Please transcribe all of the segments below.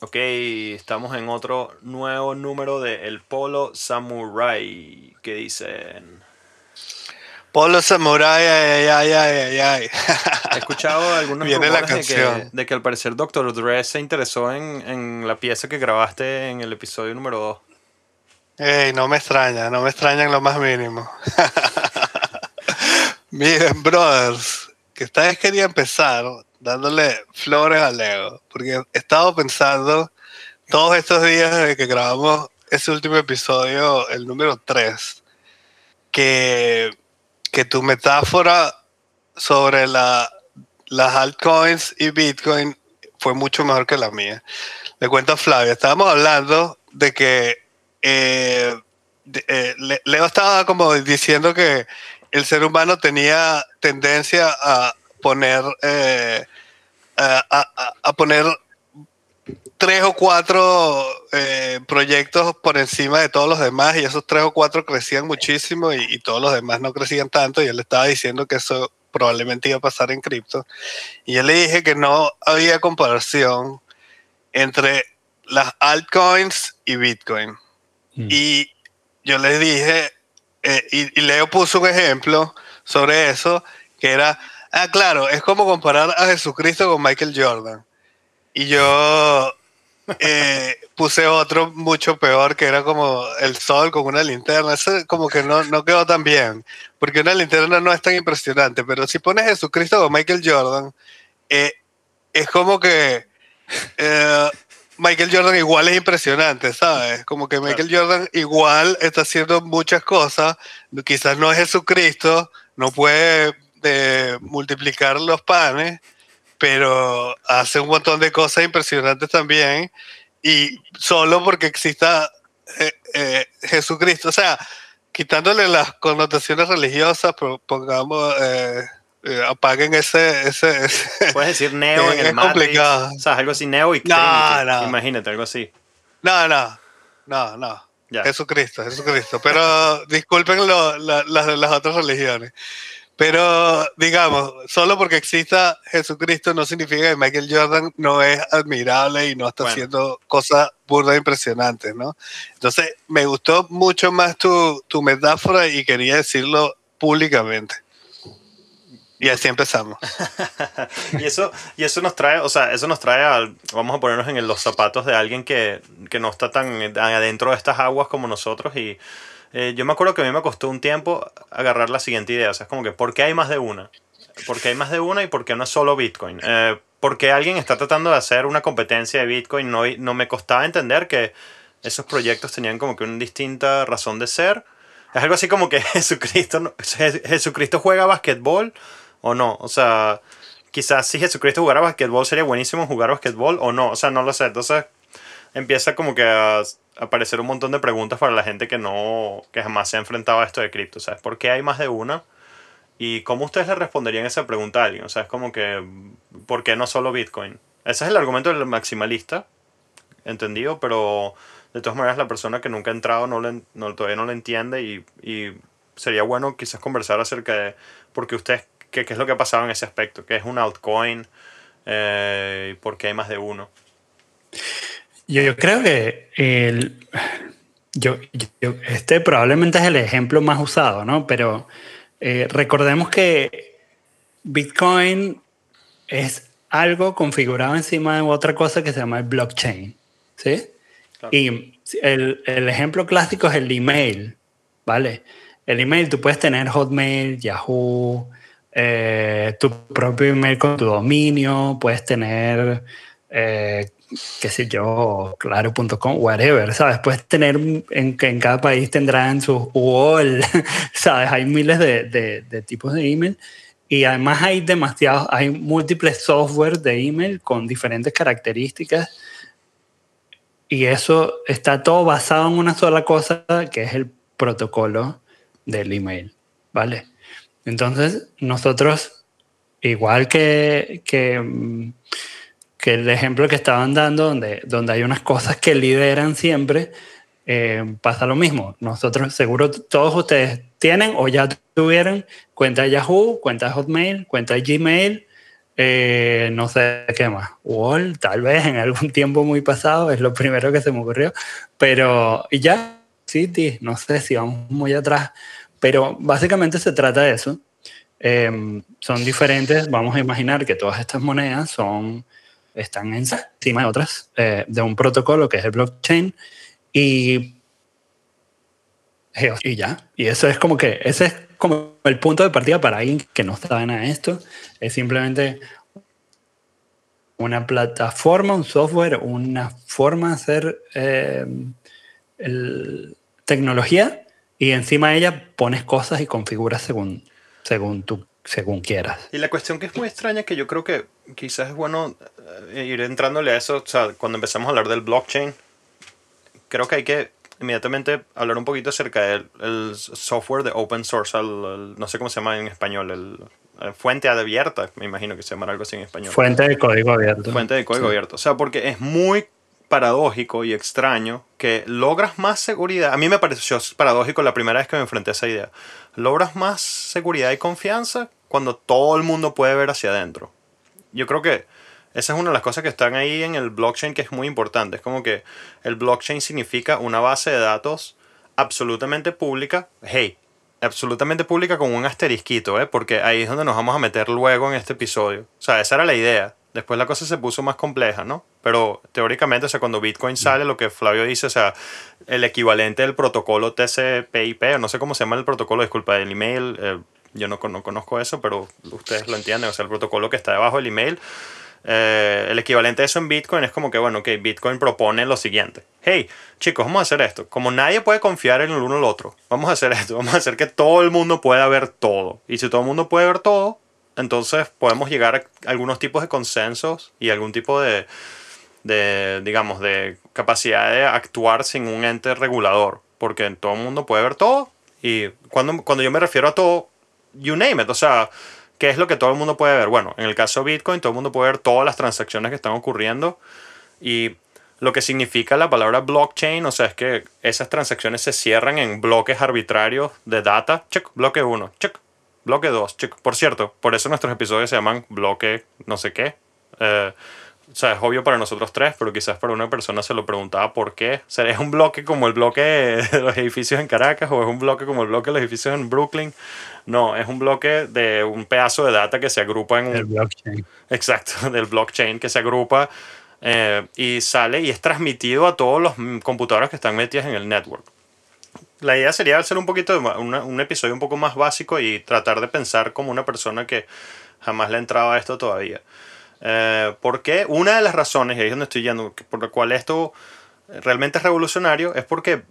Ok, estamos en otro nuevo número de El Polo Samurai. ¿Qué dicen? Polo Samurai, ay, ay, ay, ay, ay. He escuchado algunos Viene la de que, de que al parecer Dr. Dre se interesó en, en la pieza que grabaste en el episodio número 2. Ey, no me extraña, no me extraña en lo más mínimo. Miren, brothers, que esta vez quería empezar dándole flores a Leo, porque he estado pensando todos estos días desde que grabamos ese último episodio, el número 3, que, que tu metáfora sobre la, las altcoins y Bitcoin fue mucho mejor que la mía. Le cuento a Flavia, estábamos hablando de que eh, eh, Le- Leo estaba como diciendo que el ser humano tenía tendencia a poner eh, a, a- a poner tres o cuatro eh, proyectos por encima de todos los demás y esos tres o cuatro crecían muchísimo y, y todos los demás no crecían tanto y él estaba diciendo que eso probablemente iba a pasar en cripto y yo le dije que no había comparación entre las altcoins y Bitcoin Mm. y yo les dije, eh, y, y Leo puso un ejemplo sobre eso, que era, ah, claro, es como comparar a Jesucristo con Michael Jordan. Y yo eh, puse otro mucho peor, que era como el sol con una linterna. Eso como que no, no quedó tan bien, porque una linterna no es tan impresionante, pero si pones Jesucristo con Michael Jordan, eh, es como que... eh, Michael Jordan igual es impresionante, ¿sabes? Como que Michael Jordan igual está haciendo muchas cosas, quizás no es Jesucristo, no puede eh, multiplicar los panes, pero hace un montón de cosas impresionantes también, y solo porque exista eh, eh, Jesucristo, o sea, quitándole las connotaciones religiosas, pongamos, eh, eh, apaguen ese, ese, ese- Puedes decir Neo en el complicado. O sea, algo así, Neo y No, no. Imagínate, algo así. No, no, no, no. Ya. Jesucristo, Jesucristo. Pero disculpen lo- la- las, las otras religiones. Pero digamos, solo porque exista Jesucristo no significa que Michael Jordan no es admirable y no está Bueno. haciendo cosas burdas impresionantes, ¿no? Entonces, me gustó mucho más tu, tu metáfora y quería decirlo públicamente. Y así empezamos. y eso y eso nos trae o sea eso nos trae al vamos a ponernos en los zapatos de alguien que, que no está tan adentro de estas aguas como nosotros y eh, yo me acuerdo que a mí me costó un tiempo agarrar la siguiente idea o sea es como que ¿por qué hay más de una? ¿por qué hay más de una y por qué no es solo Bitcoin? Eh, porque alguien está tratando de hacer una competencia de Bitcoin no, no me costaba entender que esos proyectos tenían como que una distinta razón de ser es algo así como que Jesucristo Jesucristo juega basquetbol o no. O sea, quizás si Jesucristo jugara basquetbol sería buenísimo jugar basquetbol o no. O sea, no lo sé. Entonces empieza como que a aparecer un montón de preguntas para la gente que no, que jamás se ha enfrentado a esto de cripto. Sea, ¿por qué hay más de una? ¿Y cómo ustedes le responderían esa pregunta a alguien? O sea, es como que, ¿por qué no solo Bitcoin? Ese es el argumento del maximalista, entendido, pero de todas maneras la persona que nunca ha entrado no, le, no todavía no lo entiende y, y sería bueno quizás conversar acerca de por qué ustedes, qué, qué es lo que ha pasado en ese aspecto, qué es un altcoin eh, por qué hay más de uno. Yo, yo creo que el, yo, yo- este probablemente es el ejemplo más usado, ¿no? Pero eh, recordemos que Bitcoin es algo configurado encima de otra cosa que se llama el blockchain, ¿sí? Claro. Y el, el ejemplo clásico es el email, ¿vale? El email, tú puedes tener Hotmail, Yahoo, eh, tu propio email con tu dominio, puedes tener, eh, qué sé yo, claro.com, whatever, ¿sabes? Puedes tener, en, en cada país tendrán su UOL, ¿sabes? Hay miles de, de- de tipos de email y además hay demasiados, hay múltiples software de email con diferentes características y eso está todo basado en una sola cosa que es el protocolo del email, ¿vale? Entonces, nosotros, igual que, que, mm, que el ejemplo que estaban dando, donde, donde hay unas cosas que lideran siempre, eh, pasa lo mismo. Nosotros, seguro todos ustedes tienen o ya tuvieron cuenta de Yahoo, cuenta de Hotmail, cuenta de Gmail, Eh, no sé qué más. Wall, tal vez en algún tiempo muy pasado, es lo primero que se me ocurrió. Pero ya, City, no sé si vamos muy atrás. Pero básicamente se trata de eso. Em, son diferentes. Vamos a imaginar que todas estas monedas son, están encima de otras, eh, de un protocolo que es el blockchain. Y, y ya. Y eso es como que, ese es como el punto de partida para alguien que no sabe nada de esto. Es simplemente una plataforma, un software, una forma de hacer eh, tecnología y encima de ella pones cosas y configuras según, según, según quieras. Y la cuestión que es muy extraña, que yo creo que quizás es bueno eh, ir entrándole a eso, o sea, cuando empezamos a hablar del blockchain, creo que hay que inmediatamente hablar un poquito acerca del software de open source, no sé cómo se llama en español, el, fuente abierta, me imagino que se llama algo así en español. Fuente de código abierto. Fuente de código abierto. O sea, porque es muy paradójico y extraño que logras más seguridad. A mí me pareció paradójico la primera vez que me enfrenté a esa idea. Logras más seguridad y confianza cuando todo el mundo puede ver hacia adentro. Yo creo que esa es una de las cosas que están ahí en el blockchain que es muy importante. Es como que el blockchain significa una base de datos absolutamente pública. Hey, absolutamente pública con un asterisquito, ¿eh? porque ahí es donde nos vamos a meter luego en este episodio. O sea, esa era la idea. Después la cosa se puso más compleja, ¿no? Pero teóricamente, o sea, cuando Bitcoin sale, lo que Flavio dice, o sea, el equivalente del protocolo TCP/IP, no sé cómo se llama el protocolo, disculpa, el email, yo no, no, conozco eso, pero ustedes lo entienden, o sea, el protocolo que está debajo del email eh, el equivalente de eso en Bitcoin es como que, bueno, que Bitcoin propone lo siguiente. Hey, chicos, vamos a hacer esto. Como nadie puede confiar en el uno el otro, vamos a hacer esto. Vamos a hacer que todo el mundo pueda ver todo. Y si todo el mundo puede ver todo, entonces podemos llegar a algunos tipos de consensos y algún tipo de, de digamos, de capacidad de actuar sin un ente regulador. Porque todo el mundo puede ver todo. Y cuando, cuando yo me refiero a todo, you name it. O sea, ¿Qué es lo que todo el mundo puede ver? Bueno, en el caso de Bitcoin, todo el mundo puede ver todas las transacciones que están ocurriendo y lo que significa la palabra blockchain, o sea, es que esas transacciones se cierran en bloques arbitrarios de data. Check, bloque 1, check, bloque 2, check. Por cierto, por eso nuestros episodios se llaman bloque no sé qué. Eh, o sea, es obvio para nosotros tres, pero quizás para una persona se lo preguntaba por qué. O sea, ¿es un bloque como el bloque de los edificios en Caracas o es un bloque como el bloque de los edificios en Brooklyn? No, es un bloque de un pedazo de data que se agrupa en un... El blockchain. Exacto, del blockchain que se agrupa eh, y sale y es transmitido a todos los computadores que están metidos en el network. La idea sería hacer un poquito de un episodio un poco más básico y tratar de pensar como una persona que jamás le entraba a esto todavía. Eh, porque una de las razones, y ahí es donde estoy yendo, por la cual esto realmente es revolucionario, es porque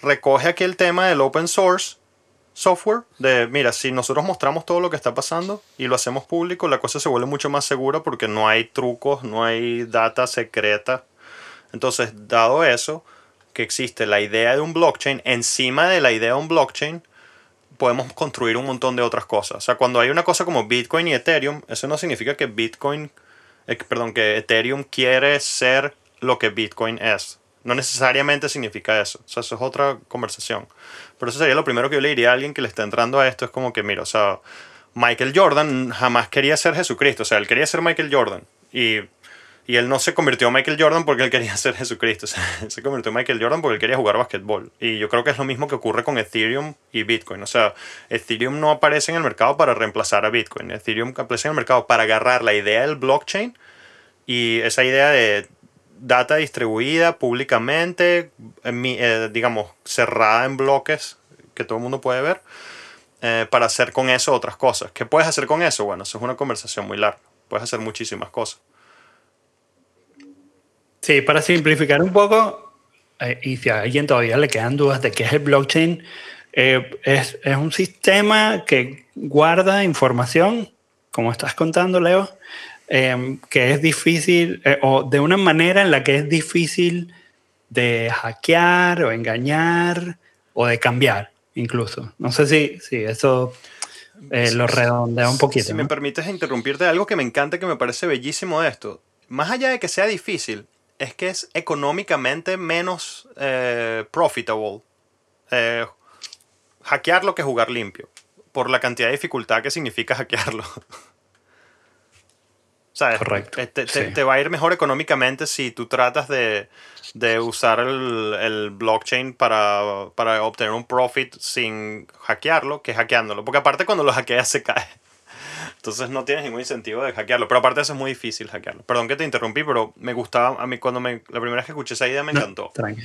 recoge aquí el tema del open source software, de mira, si nosotros mostramos todo lo que está pasando y lo hacemos público, la cosa se vuelve mucho más segura porque no hay trucos, no hay data secreta. Entonces, dado eso, que existe la idea de un blockchain, encima de la idea de un blockchain, podemos construir un montón de otras cosas. O sea, cuando hay una cosa como Bitcoin y Ethereum, eso no significa que Bitcoin, eh, perdón, que Ethereum quiere ser lo que Bitcoin es. No necesariamente significa eso. O sea, eso es otra conversación. Pero eso sería lo primero que yo le diría a alguien que le está entrando a esto. Es como que, mira, o sea, Michael Jordan jamás quería ser Jesucristo. O sea, él quería ser Michael Jordan. Y y él no se convirtió en Michael Jordan porque él quería ser Jesucristo. se convirtió en Michael Jordan porque él quería jugar basquetbol. Y yo creo que es lo mismo que ocurre con Ethereum y Bitcoin. O sea, Ethereum no aparece en el mercado para reemplazar a Bitcoin. Ethereum aparece en el mercado para agarrar la idea del blockchain y esa idea de data distribuida públicamente, eh, digamos, cerrada en bloques que todo el mundo puede ver, eh, para hacer con eso otras cosas. ¿Qué puedes hacer con eso? Bueno, eso es una conversación muy larga. Puedes hacer muchísimas cosas. Sí, para simplificar un poco, eh, y si a alguien todavía le quedan dudas de qué es el blockchain, eh, es, es, un sistema que guarda información, como estás contando, Leo, em, que es difícil, eh, o de una manera en la que es difícil de hackear o engañar o de cambiar, incluso. No sé si, si eso lo redondea un poquito. Si me permites interrumpirte, algo que me encanta, que me parece bellísimo de esto. Más allá de que sea difícil, es que es económicamente menos eh, profitable eh, hackearlo que jugar limpio, por la cantidad de dificultad que significa hackearlo. sea, Correcto, eh, Te, te- sí. te va a ir mejor económicamente si tú tratas de, de usar el, el blockchain para, para obtener un profit sin hackearlo que hackeándolo. Porque aparte cuando lo hackeas se cae. Entonces no tienes ningún incentivo de hackearlo. Pero aparte eso es muy difícil hackearlo. Perdón que te interrumpí, pero me gustaba, a mí cuando me, la primera vez que escuché esa idea me No, encantó. tranqui.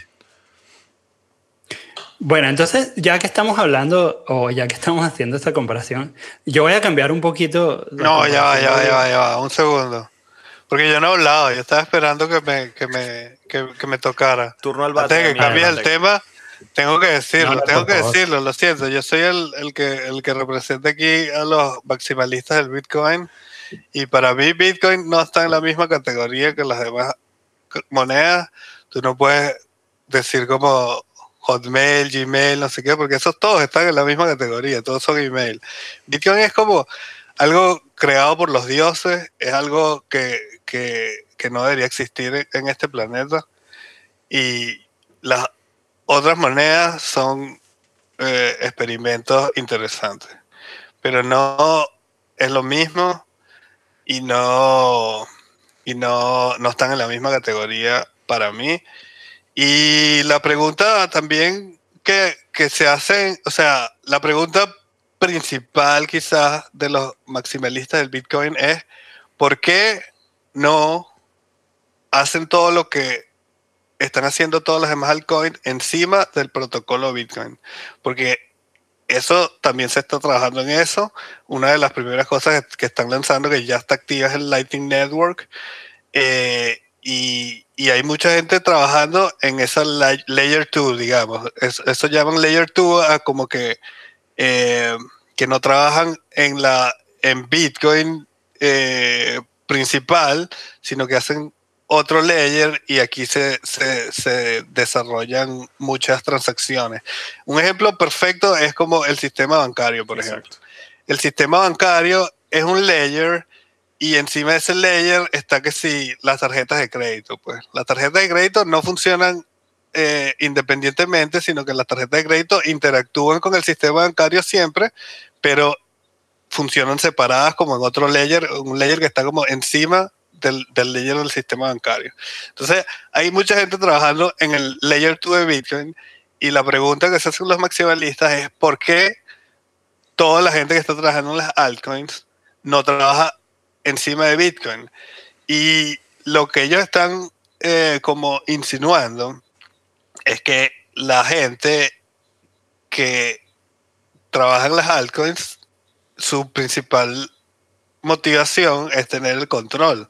Bueno, entonces, ya que estamos hablando, o ya que estamos haciendo esta comparación, yo voy a cambiar un poquito. No, ya va, ya va, ya va, ya va, un segundo. Porque yo no he hablado, yo estaba esperando que me, que me, que, que me tocara. Turno al Antes de que mira, cambies el tema, tengo que decirlo, No, tengo que decirlo, lo siento. Yo soy el, el que, el que representa aquí a los maximalistas del Bitcoin. Y para mí, Bitcoin no está en la misma categoría que las demás monedas. Tú no puedes decir como Hotmail, Gmail, no sé qué, porque esos todos están en la misma categoría, todos son email. Bitcoin es como algo creado por los dioses, es algo que, que- que no debería existir en este planeta. Y las otras monedas son eh, experimentos interesantes, pero no es lo mismo y no, y no, no están en la misma categoría para mí. Y la pregunta también que, que se hace, o sea, la pregunta principal quizás de los maximalistas del Bitcoin es, ¿por qué no hacen todo lo que están haciendo todas las demás altcoins encima del protocolo Bitcoin? Porque eso también se está trabajando en eso. Una de las primeras cosas que, están lanzando que ya está activa es el Lightning Network. Eh, y, hay mucha gente trabajando en esa la- layer 2, digamos. Es- eso llaman layer 2 a como que, eh, que no trabajan en, la, en Bitcoin eh, principal, sino que hacen otro layer y aquí se, se, se desarrollan muchas transacciones. Un ejemplo perfecto es como el sistema bancario, por ejemplo. El sistema bancario es un layer y encima de ese layer está que si las tarjetas de crédito, pues. Las tarjetas de crédito no funcionan eh, independientemente, sino que las tarjetas de crédito interactúan con el sistema bancario siempre, pero funcionan separadas como en otro layer, un layer que está como encima del, del del sistema bancario. Entonces, hay mucha gente trabajando en el layer 2 de Bitcoin y la pregunta que se hacen los maximalistas es ¿por qué toda la gente que está trabajando en las altcoins no trabaja encima de Bitcoin. Y lo que ellos están eh, como insinuando es que la gente que trabaja en las altcoins, su principal motivación es tener el control,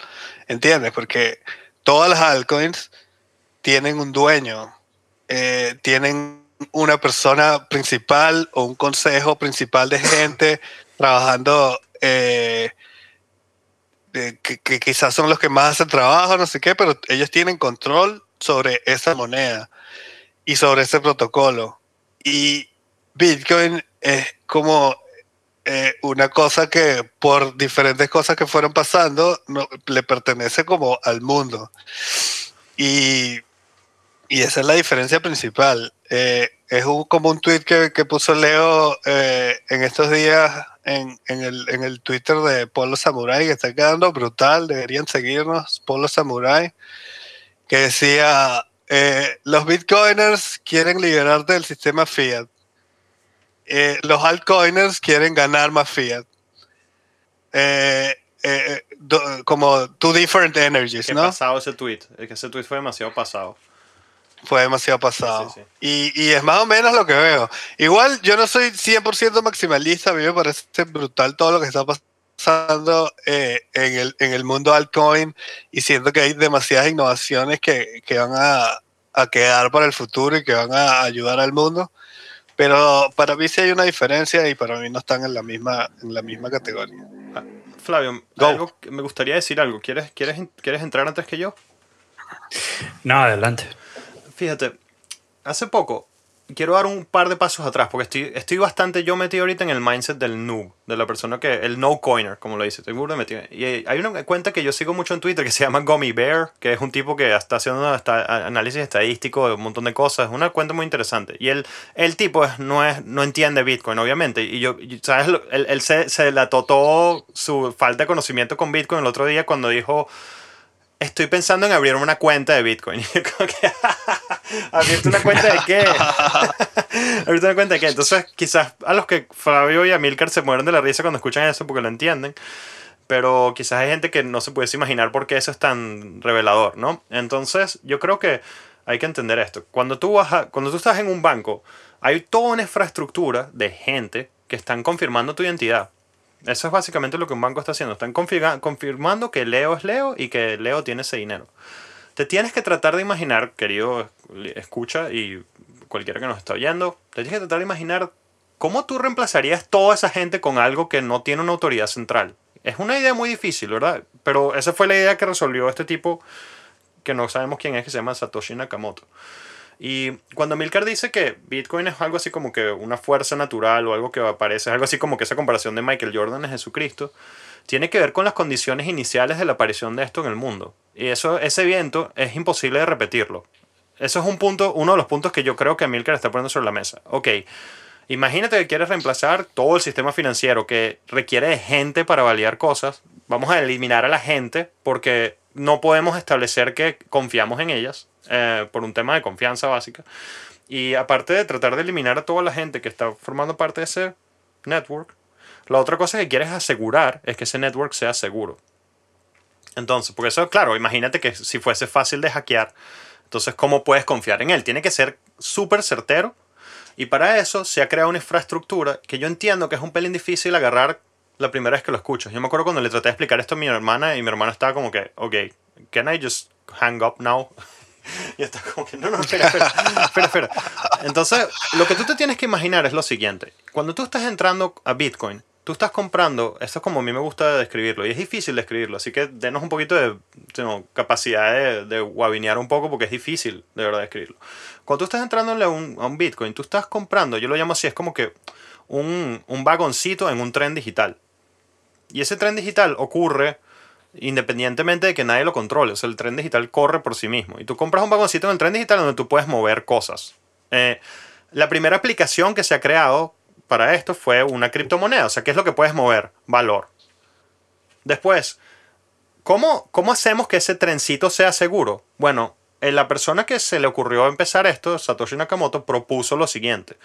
¿entiendes? Porque todas las altcoins tienen un dueño, eh, tienen una persona principal o un consejo principal de gente trabajando eh, que, que quizás son los que más hacen trabajo, no sé qué, pero ellos tienen control sobre esa moneda y sobre ese protocolo. Y Bitcoin es como eh, una cosa que por diferentes cosas que fueron pasando no, le pertenece como al mundo. Y, y esa es la diferencia principal. Eh, es un, como un tweet que, que puso Leo eh, en estos días en, en, el, en el Twitter de Polo Samurai, que está quedando brutal. Deberían seguirnos, Polo Samurai, que decía: eh, Los bitcoiners quieren liberarte del sistema fiat. Eh, los altcoiners quieren ganar más fiat. Eh, eh, do- como two different energies, Qué ¿no? pasado ese tweet. Es que ese tweet fue demasiado pasado. Fue demasiado pasado. Sí, sí, Y, y es más o menos lo que veo. Igual yo no soy 100% maximalista, a mí me parece brutal todo lo que está pasando eh, en, el, en el mundo altcoin y siento que hay demasiadas innovaciones que, que van a, a quedar para el futuro y que van a ayudar al mundo. Pero para mí sí hay una diferencia y para mí no están en la misma, en la misma categoría. Flavio, Go. algo que me gustaría decir algo. ¿Quieres, quieres, ¿Quieres entrar antes que yo? No, adelante. Fíjate, hace poco quiero dar un par de pasos atrás, porque estoy, estoy bastante yo metido ahorita en el mindset del noob, de la persona que, el no coiner, como lo dice, estoy muy metido. Y hay una cuenta que yo sigo mucho en Twitter que se llama Gummy Bear, que es un tipo que está haciendo hasta análisis estadístico de un montón de cosas, es una cuenta muy interesante. Y el, el tipo no, es, no entiende Bitcoin, obviamente, y yo, ¿sabes? Él, él se, se la totó su falta de conocimiento con Bitcoin el otro día cuando dijo estoy pensando en abrir una cuenta de Bitcoin. ¿Abrirte una cuenta de qué? ¿Abrirte una cuenta de qué? Entonces, quizás a los que Fabio y Amilcar se mueren de la risa cuando escuchan eso porque lo entienden. Pero quizás hay gente que no se puede imaginar por qué eso es tan revelador, ¿no? Entonces, yo creo que hay que entender esto. Cuando tú, vas cuando tú estás en un banco, hay toda una infraestructura de gente que están confirmando tu identidad. Eso es básicamente lo que un banco está haciendo. Están confirmando que Leo es Leo y que Leo tiene ese dinero. Te tienes que tratar de imaginar, querido escucha y cualquiera que nos está oyendo, te tienes que tratar de imaginar cómo tú reemplazarías toda esa gente con algo que no tiene una autoridad central. Es una idea muy difícil, ¿verdad? Pero esa fue la idea que resolvió este tipo que no sabemos quién es, que se llama Satoshi Nakamoto. Y cuando Milcar dice que Bitcoin es algo así como que una fuerza natural o algo que aparece, es algo así como que esa comparación de Michael Jordan es Jesucristo, tiene que ver con las condiciones iniciales de la aparición de esto en el mundo. Y eso, ese evento es imposible de repetirlo. Eso es un punto, uno de los puntos que yo creo que Milcar está poniendo sobre la mesa. Ok, imagínate que quieres reemplazar todo el sistema financiero que requiere de gente para validar cosas. Vamos a eliminar a la gente porque no podemos establecer que confiamos en ellas eh, por un tema de confianza básica. Y aparte de tratar de eliminar a toda la gente que está formando parte de ese network, la otra cosa que quieres asegurar es que ese network sea seguro. Entonces, porque eso, claro, imagínate que si fuese fácil de hackear, entonces, ¿cómo puedes confiar en él? Tiene que ser súper certero. Y para eso se ha creado una infraestructura que yo entiendo que es un pelín difícil agarrar la primera vez que lo escucho. Yo me acuerdo cuando le traté de explicar esto a mi hermana y mi hermana estaba como que, ok, can I just hang up now? y está como que, no, no, espera, espera, espera, espera. Entonces, lo que tú te tienes que imaginar es lo siguiente. Cuando tú estás entrando a Bitcoin, tú estás comprando, esto es como a mí me gusta describirlo, y es difícil describirlo, así que denos un poquito de capacidad de, de guabinear un poco porque es difícil de verdad describirlo. Cuando tú estás entrando a un, a un Bitcoin, tú estás comprando, yo lo llamo así, es como que un, un vagoncito en un tren digital. Y ese tren digital ocurre independientemente de que nadie lo controle. O sea, el tren digital corre por sí mismo. Y tú compras un vagoncito en el tren digital donde tú puedes mover cosas. Eh, la primera aplicación que se ha creado para esto fue una criptomoneda. O sea, ¿qué es lo que puedes mover? Valor. Después, ¿cómo, cómo hacemos que ese trencito sea seguro? Bueno, eh, la persona que se le ocurrió empezar esto, Satoshi Nakamoto, propuso lo siguiente.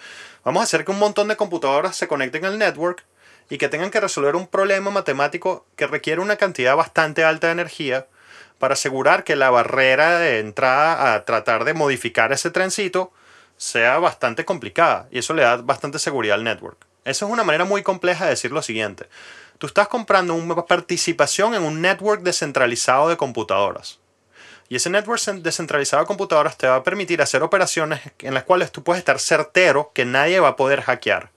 Vamos a hacer que un montón de computadoras se conecten al network y que tengan que resolver un problema matemático que requiere una cantidad bastante alta de energía para asegurar que la barrera de entrada a tratar de modificar ese trencito sea bastante complicada y eso le da bastante seguridad al network. Eso es una manera muy compleja de decir lo siguiente. Tú estás comprando una participación en un network descentralizado de computadoras. Y ese network descentralizado de computadoras te va a permitir hacer operaciones en las cuales tú puedes estar certero que nadie va a poder hackear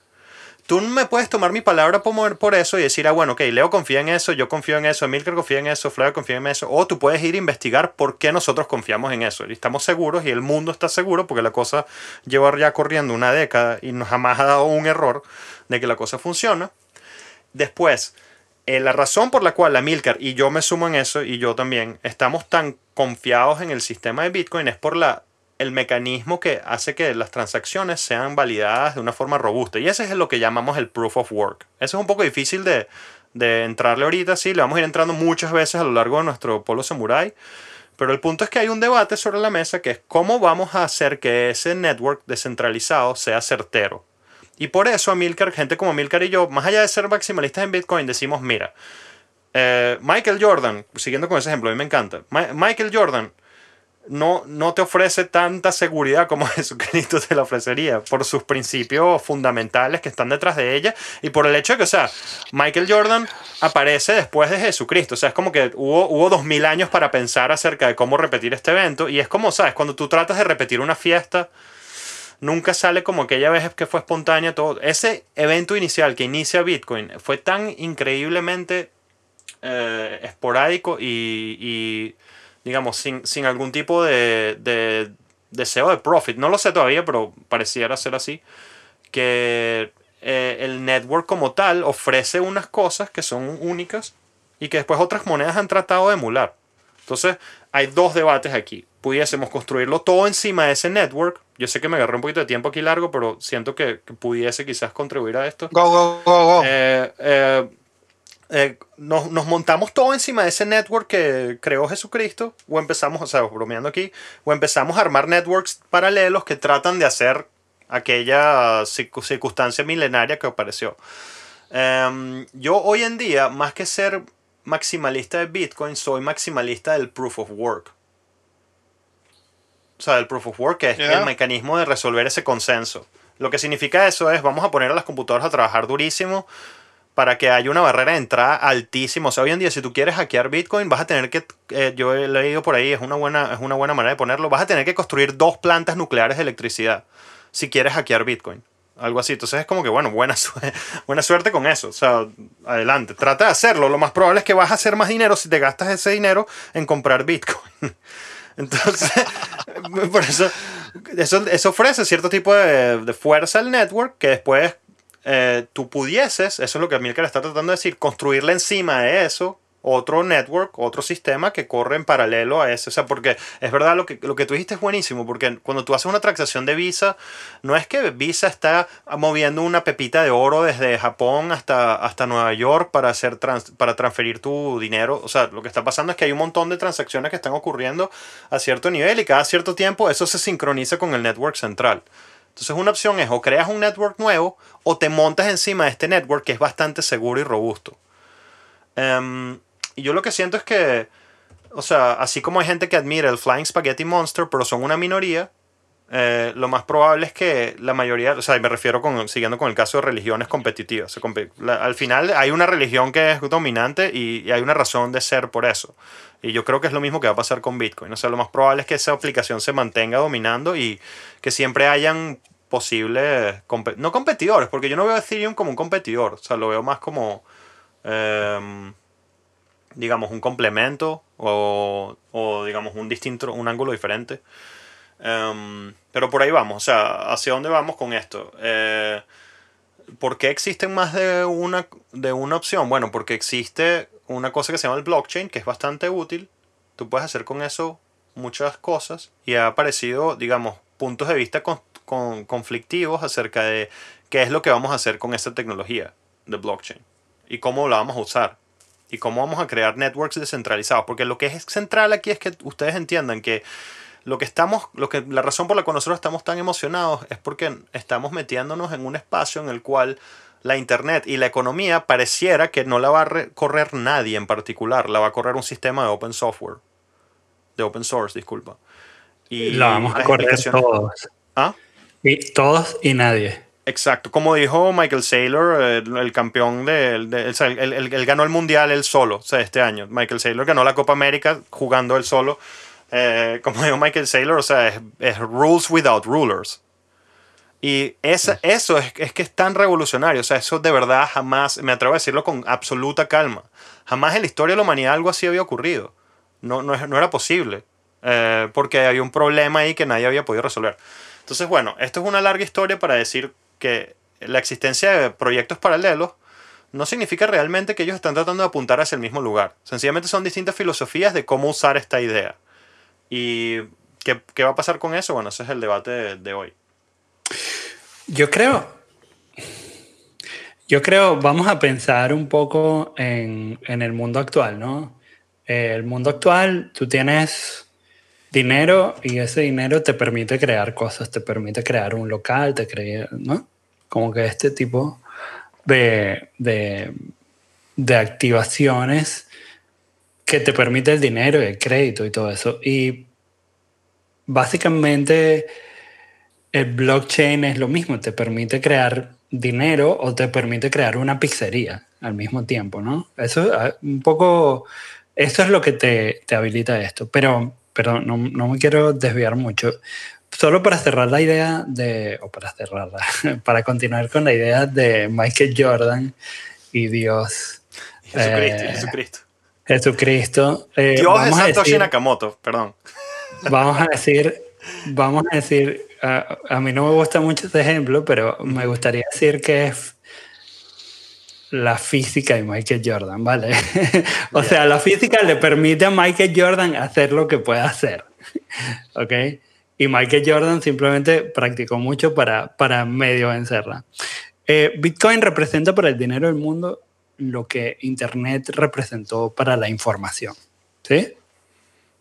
tú me puedes tomar mi palabra por, eso y decir, ah, bueno, ok, Leo confía en eso, yo confío en eso, Emilcar confía en eso, Flavio confía en eso, o tú puedes ir a investigar por qué nosotros confiamos en eso. Y estamos seguros y el mundo está seguro porque la cosa lleva ya corriendo una década y nos jamás ha dado un error de que la cosa funciona. Después, eh, la razón por la cual la y yo me sumo en eso, y yo también, estamos tan confiados en el sistema de Bitcoin es por la el mecanismo que hace que las transacciones sean validadas de una forma robusta. Y ese es lo que llamamos el proof of work. Eso es un poco difícil de, de entrarle ahorita, sí, le vamos a ir entrando muchas veces a lo largo de nuestro polo samurai. Pero el punto es que hay un debate sobre la mesa que es cómo vamos a hacer que ese network descentralizado sea certero. Y por eso Milcar, gente como Milcar y yo, más allá de ser maximalistas en Bitcoin, decimos, mira, eh, Michael Jordan, siguiendo con ese ejemplo, a mí me encanta, Michael Jordan no, no te ofrece tanta seguridad como Jesucristo te la ofrecería por sus principios fundamentales que están detrás de ella y por el hecho de que, o sea, Michael Jordan aparece después de Jesucristo. O sea, es como que hubo, hubo dos mil años para pensar acerca de cómo repetir este evento y es como, ¿sabes? Cuando tú tratas de repetir una fiesta, nunca sale como aquella vez que fue espontánea todo. Ese evento inicial que inicia Bitcoin fue tan increíblemente eh, esporádico y digamos, sin, algún tipo de, deseo de profit, no lo sé todavía, pero pareciera ser así, que eh, el network como tal ofrece unas cosas que son únicas y que después otras monedas han tratado de emular. Entonces, hay dos debates aquí. Pudiésemos construirlo todo encima de ese network. Yo sé que me agarré un poquito de tiempo aquí largo, pero siento que, que pudiese quizás contribuir a esto. Go, go, go, go. Eh, eh, eh, nos, nos montamos todo encima de ese network que creó Jesucristo, o empezamos, o sea, bromeando aquí, o empezamos a armar networks paralelos que tratan de hacer aquella circu- circunstancia milenaria que apareció. Em, yo hoy en día, más que ser maximalista de Bitcoin, soy maximalista del proof of work. O sea, el proof of work que es el mecanismo de resolver ese consenso. Lo que significa eso es, vamos a poner a las computadoras a trabajar durísimo para que haya una barrera de entrada altísima. O sea, hoy en día, si tú quieres hackear Bitcoin, vas a tener que, eh, yo he leído por ahí, es una, buena, es una buena manera de ponerlo, vas a tener que construir dos plantas nucleares de electricidad si quieres hackear Bitcoin. Algo así. Entonces es como que, bueno, buena, su- buena suerte con eso. O sea, adelante. Trata de hacerlo. Lo más probable es que vas a hacer más dinero si te gastas ese dinero en comprar Bitcoin. Entonces, por eso, eso, eso ofrece cierto tipo de, de fuerza al network que después eh, tú pudieses, eso es lo que Milker está tratando de decir, construirle encima de eso otro network, otro sistema que corre en paralelo a ese. O sea, porque es verdad lo que, lo que tú dijiste es buenísimo, porque cuando tú haces una transacción de Visa, no es que Visa está moviendo una pepita de oro desde Japón hasta, hasta Nueva York para, hacer para transferir tu dinero. O sea, lo que está pasando es que hay un montón de transacciones que están ocurriendo a cierto nivel y cada cierto tiempo eso se sincroniza con el network central. Entonces una opción es o creas un network nuevo o te montas encima de este network que es bastante seguro y robusto. Em, y yo lo que siento es que, o sea, así como hay gente que admira el Flying Spaghetti Monster, pero son una minoría, eh, lo más probable es que la mayoría, o sea, me refiero siguiendo con el caso de religiones competitivas. al final hay una religión que es dominante y, hay una razón de ser por eso. Y yo creo que es lo mismo que va a pasar con Bitcoin. O sea, lo más probable es que esa aplicación se mantenga dominando y que siempre hayan posibles, no competidores, porque yo no veo a Ethereum como un competidor, o sea, lo veo más como, em, digamos, un complemento o, o, digamos, un distinto, un ángulo diferente. Em, pero por ahí vamos, o sea, ¿hacia dónde vamos con esto? Eh, ¿Por qué existen más de una, de una opción? Bueno, porque existe una cosa que se llama el blockchain, que es bastante útil. Tú puedes hacer con eso muchas cosas y ha aparecido, digamos, puntos de vista con- con- conflictivos acerca de qué es lo que vamos a hacer con esta tecnología de blockchain y cómo la vamos a usar y cómo vamos a crear networks descentralizados. Porque lo que es central aquí es que ustedes entiendan que lo que estamos, lo que, la razón por la que nosotros estamos tan emocionados es porque estamos metiéndonos en un espacio en el cual la internet y la economía pareciera que no la va a re- correr nadie en particular, la va a correr un sistema de open software, de open source, disculpa. Y Lo vamos a correr todos. ¿Ah? Y todos y nadie. Exacto, como dijo Michael Saylor, el, el campeón de, él- él ganó el mundial él solo, o sea, este año. Michael Saylor ganó la Copa América jugando él solo. Eh, como dijo Michael Saylor, o sea, es, es rules without rulers. Y esa, eso es, es que es tan revolucionario, o sea, eso de verdad jamás, me atrevo a decirlo con absoluta calma, jamás en la historia de la humanidad algo así había ocurrido. No, no, no era posible, eh, porque había un problema ahí que nadie había podido resolver. Entonces, bueno, esto es una larga historia para decir que la existencia de proyectos paralelos no significa realmente que ellos están tratando de apuntar hacia el mismo lugar. Sencillamente son distintas filosofías de cómo usar esta idea. ¿Y qué, qué va a pasar con eso? Bueno, ese es el debate de, hoy. Yo creo. Yo creo, vamos a pensar un poco en, en el mundo actual, ¿no? Eh, el mundo actual, tú tienes dinero y ese dinero te permite crear cosas, te permite crear un local, te crea, ¿no? Como que este tipo de, de, de activaciones que te permite el dinero y el crédito y todo eso. Y básicamente el blockchain es lo mismo, te permite crear dinero o te permite crear una pizzería al mismo tiempo, ¿no? Eso ah, un poco, eso es lo que te, te habilita esto, pero, pero no, no me quiero desviar mucho. Solo para cerrar la idea de, o para cerrarla, para continuar con la idea de Michael Jordan y Dios. Jesucristo, Eh, Jesucristo. Jesucristo. eh, Dios es vamos a decir- Nakamoto, perdón. vamos a decir vamos a decir, a, a, mí no me gusta mucho este ejemplo, pero me gustaría decir que es la física de Michael Jordan, ¿vale? o sea, la física le permite a Michael Jordan hacer lo que puede hacer, ¿ok? Y Michael Jordan simplemente practicó mucho para, para medio vencerla. Eh, Bitcoin representa para el dinero del mundo lo que Internet representó para la información, ¿sí?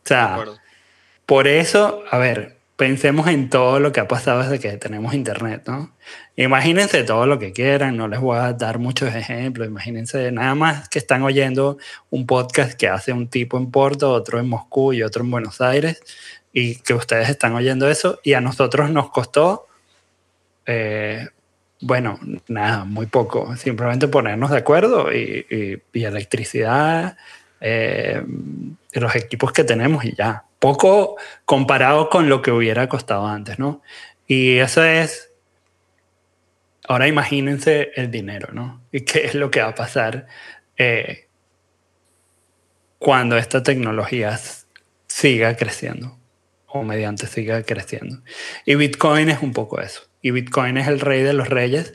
O sea, por eso, a ver, pensemos en todo lo que ha pasado desde que tenemos Internet, ¿no? Imagínense todo lo que quieran, no les voy a dar muchos ejemplos, imagínense nada más que están oyendo un podcast que hace un tipo en Porto, otro en Moscú y otro en Buenos Aires, y que ustedes están oyendo eso, y a nosotros nos costó, eh, bueno, nada, muy poco, simplemente ponernos de acuerdo y, y, electricidad, eh, los equipos que tenemos y ya, poco comparado con lo que hubiera costado antes, ¿no? Y eso es Ahora imagínense el dinero, ¿no? ¿Y qué es lo que va a pasar eh, cuando esta tecnología siga creciendo o mediante siga creciendo? Y Bitcoin es un poco eso. Y Bitcoin es el rey de los reyes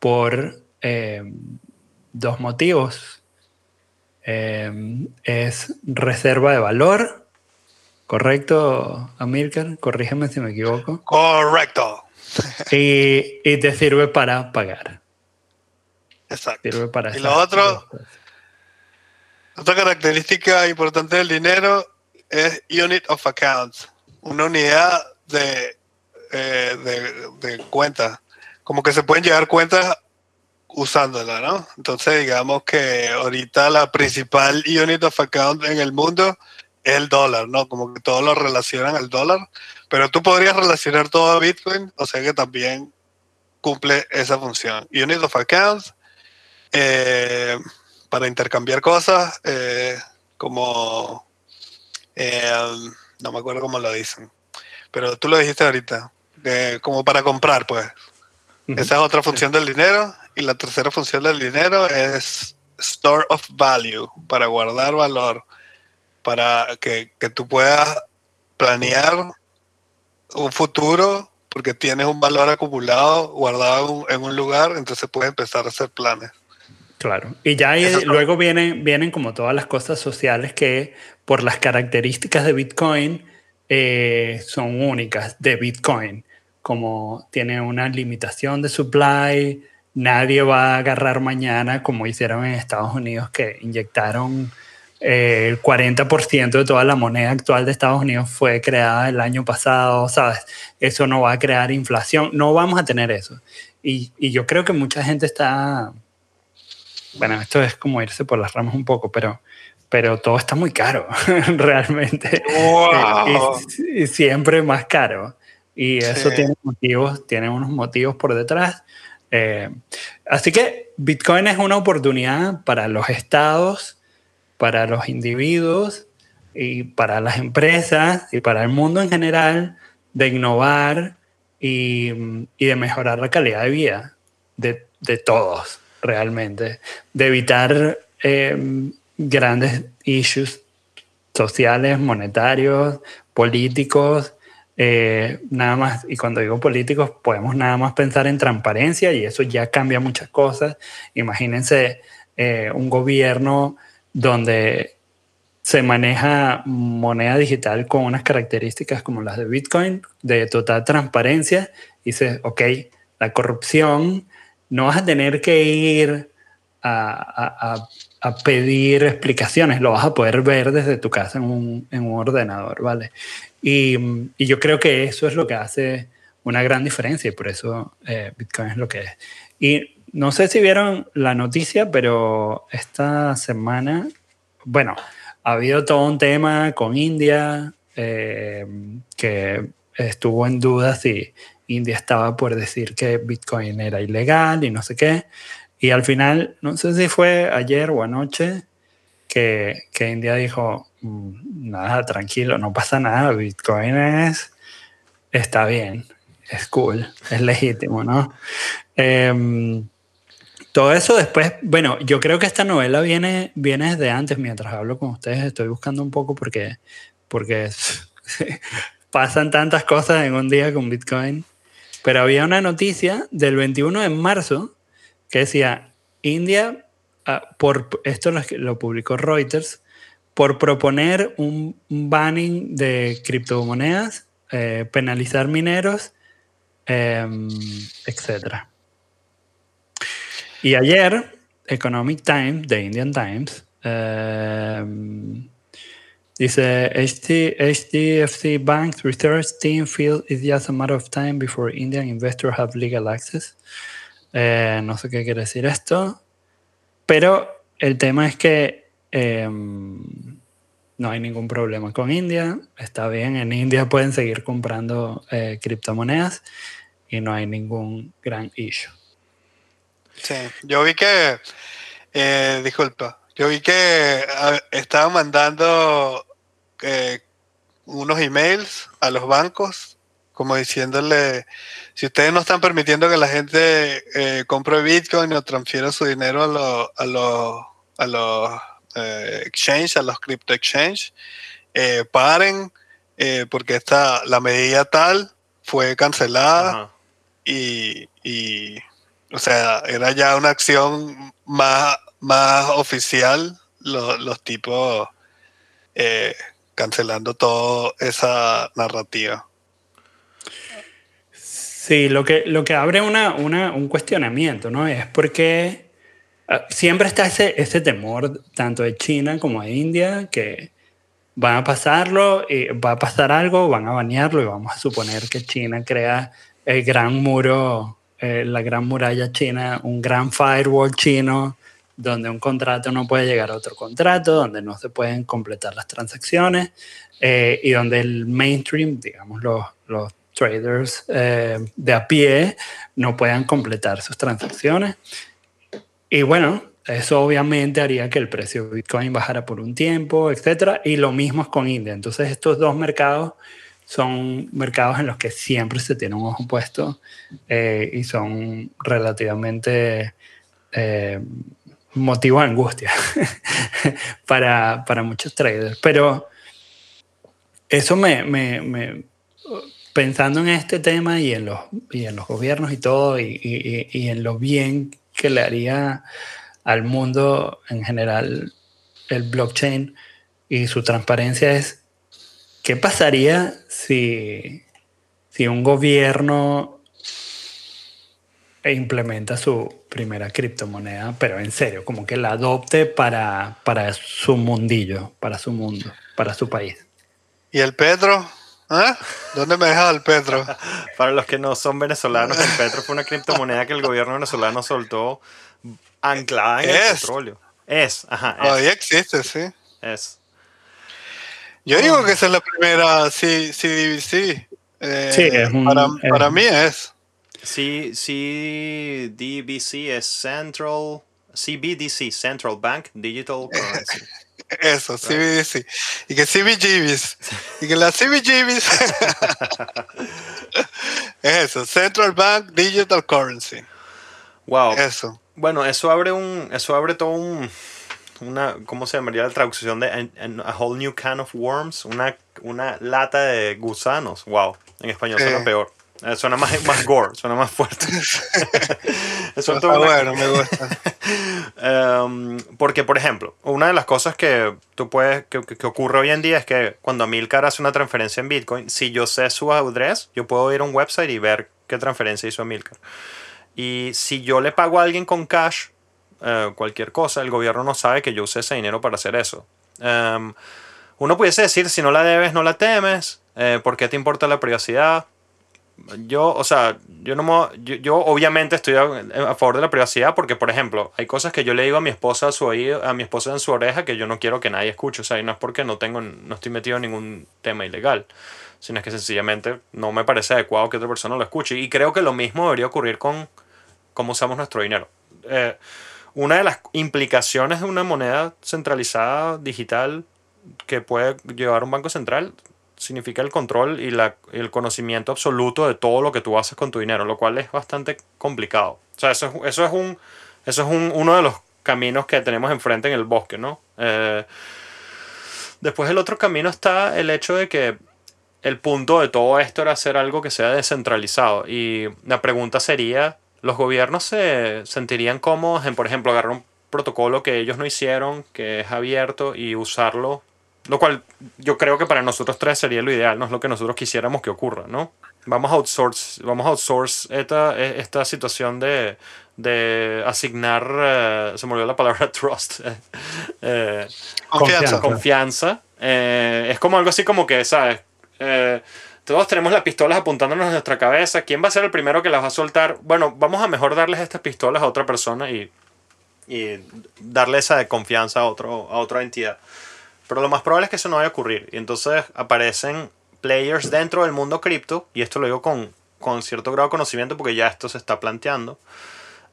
por eh, dos motivos. Eh, es reserva de valor, ¿correcto, Amilcar? Corrígeme si me equivoco. Correcto y, y, te sirve para pagar. Exacto. Sirve para y lo otro, otra característica importante del dinero es unit of accounts, una unidad de, eh, de, de cuenta. Como que se pueden llevar cuentas usándola, ¿no? Entonces digamos que ahorita la principal unit of account en el mundo es el dólar, ¿no? Como que todos lo relacionan al dólar, pero tú podrías relacionar todo a Bitcoin, o sea que también cumple esa función. Unit of Accounts, eh, para intercambiar cosas, eh, como, eh, no me acuerdo cómo lo dicen, pero tú lo dijiste ahorita, como para comprar, pues. Esa es otra función del dinero. Y la tercera función del dinero es store of value, para guardar valor, para que, que tú puedas planear un futuro porque tienes un valor acumulado guardado en un lugar, entonces puedes empezar a hacer planes. Claro, y ya luego vienen, vienen como todas las cosas sociales que por las características de Bitcoin eh, son únicas de Bitcoin, como tiene una limitación de supply, nadie va a agarrar mañana como hicieron en Estados Unidos que inyectaron eh, el 40% de toda la moneda actual de Estados Unidos fue creada el año pasado, ¿sabes? Eso no va a crear inflación, no vamos a tener eso. Y, y yo creo que mucha gente está, bueno, esto es como irse por las ramas un poco, pero, pero todo está muy caro, realmente. Y, siempre más caro. Y eso tiene motivos, tiene unos motivos por detrás. Eh, así que Bitcoin es una oportunidad para los estados para los individuos y para las empresas y para el mundo en general de innovar y, y de mejorar la calidad de vida de, de todos realmente, de evitar eh, grandes issues sociales, monetarios, políticos, eh, nada más, y cuando digo políticos, podemos nada más pensar en transparencia y eso ya cambia muchas cosas. Imagínense eh, un gobierno donde se maneja moneda digital con unas características como las de Bitcoin, de total transparencia, y dices, ok, la corrupción, no vas a tener que ir a, pedir explicaciones, lo vas a poder ver desde tu casa en un, ordenador, ¿vale? Y, yo creo que eso es lo que hace una gran diferencia y por eso eh, Bitcoin es lo que es. Y no sé si vieron la noticia, pero esta semana, bueno, ha habido todo un tema con India eh, que estuvo en duda si India estaba por decir que Bitcoin era ilegal y no sé qué. Y al final, no sé si fue ayer o anoche, que, que India dijo, nada, tranquilo, no pasa nada, Bitcoin es, está bien, es cool, es legítimo, ¿no? Eh, todo eso después, bueno, yo creo que esta novela viene, viene desde antes, mientras hablo con ustedes, estoy buscando un poco porque, porque pasan tantas cosas en un día con Bitcoin. Pero había una noticia del 21 de marzo que decía, India, ah, por, esto lo publicó Reuters, por proponer un, banning de criptomonedas, eh, penalizar mineros, em, etc. Y ayer, Economic Times, The Indian Times, em, dice HDFC Bank's research team feels it's just a matter of time before Indian investors have legal access. Eh, no sé qué quiere decir esto, pero el tema es que em, no hay ningún problema con India, está bien, en India pueden seguir comprando eh, criptomonedas y no hay ningún gran issue. Sí, yo vi que, eh, disculpa, yo vi que ah, estaban mandando eh, unos emails a los bancos como diciéndole, si ustedes no están permitiendo que la gente eh, compre Bitcoin o transfiera su dinero a los a los a los eh, exchange, a los crypto exchange, eh, paren eh, porque esta la medida tal fue cancelada y, y, o sea, era ya una acción más, más oficial, lo- los tipos eh, cancelando toda esa narrativa. Sí, lo que, lo que abre una, una- un cuestionamiento, ¿no? Es porque siempre está ese, temor, tanto de China como de India, que van a pasarlo, y va a pasar algo, van a banearlo y vamos a suponer que China crea el gran muro, eh, la gran muralla china, un gran firewall chino, donde un contrato no puede llegar a otro contrato, donde no se pueden completar las transacciones eh, y donde el mainstream, digamos, los, los traders eh, de a pie no puedan completar sus transacciones. Y bueno, eso obviamente haría que el precio de Bitcoin bajara por un tiempo, etcétera. Y lo mismo es con India. Entonces, estos dos mercados son mercados en los que siempre se tiene un ojo puesto eh, y son relativamente eh, motivo de angustia para, para muchos traders. Pero eso me, pensando en este tema y en los, y en los gobiernos y todo, y- y en lo bien que le haría al mundo en general el blockchain y su transparencia es, ¿qué pasaría si, si un gobierno implementa su primera criptomoneda, pero en serio, como que la adopte para, para su mundillo, para su mundo, para su país? ¿Y el Petro? ¿Ah? ¿Dónde me deja el Petro? Para los que no son venezolanos, el petro fue una criptomoneda que el gobierno venezolano soltó anclada en el Es. petróleo. Es, ajá, Todavía es, existe, sí. es. Yo digo que esa es la primera C- CDBC. Eh, Sí, es un- para, es- para mí es. Sí, sí, DBC es Central, CBDC, Central Bank Digital Currency. Eso, CBDC. Y que CBGBs. Y que la CBGBs. es eso, Central Bank Digital Currency. Wow. Eso. Bueno, eso abre un, eso abre todo un, una, ¿cómo se llamaría la traducción de a whole new can of worms? Una, una lata de gusanos. Wow. En español suena peor. Eh, suena más, más gore, suena más fuerte. Eso es Está bueno, me gusta. Em, porque, por ejemplo, una de las cosas que tú puedes, que, que- ocurre hoy en día es que cuando Amilcar hace una transferencia en Bitcoin, si yo sé su address, yo puedo ir a un website y ver qué transferencia hizo Amilcar. Y si yo le pago a alguien con cash, eh, cualquier cosa, el gobierno no sabe que yo usé ese dinero para hacer eso. Em, uno pudiese decir, si no la debes, no la temes, eh, ¿por qué te importa la privacidad? Yo, o sea, yo no me- yo, yo obviamente estoy a, favor de la privacidad porque, por ejemplo, hay cosas que yo le digo a mi esposa a su oído, a mi esposa en su oreja que yo no quiero que nadie escuche. O sea, y no es porque no tengo, no estoy metido en ningún tema ilegal, sino es que sencillamente no me parece adecuado que otra persona lo escuche. Y creo que lo mismo debería ocurrir con cómo usamos nuestro dinero. Eh, una de las implicaciones de una moneda centralizada digital que puede llevar un banco central significa el control y la- el conocimiento absoluto de todo lo que tú haces con tu dinero, lo cual es bastante complicado. O sea, eso es, eso es, un, eso es un- uno de los caminos que tenemos enfrente en el bosque, ¿no? Eh, después el otro camino está el hecho de que el punto de todo esto era hacer algo que sea descentralizado. Y la pregunta sería, ¿los gobiernos se sentirían cómodos en, por ejemplo, agarrar un protocolo que ellos no hicieron, que es abierto, y usarlo? Lo cual yo creo que para nosotros tres sería lo ideal, no es lo que nosotros quisiéramos que ocurra, ¿no? Vamos a outsource, vamos a outsource esta, esta situación de, de asignar, eh, se me olvidó la palabra trust, eh, Confianza. confianza. Eh, es como algo así como que, ¿sabes? Eh, todos tenemos las pistolas apuntándonos en nuestra cabeza. ¿Quién va a ser el primero que las va a soltar? Bueno, vamos a mejor darles estas pistolas a otra persona y, y darle esa de confianza a, otro, a otra entidad. Pero lo más probable es que eso no vaya a ocurrir. Y entonces aparecen players dentro del mundo cripto, y esto lo digo con, con cierto grado de conocimiento porque ya esto se está planteando,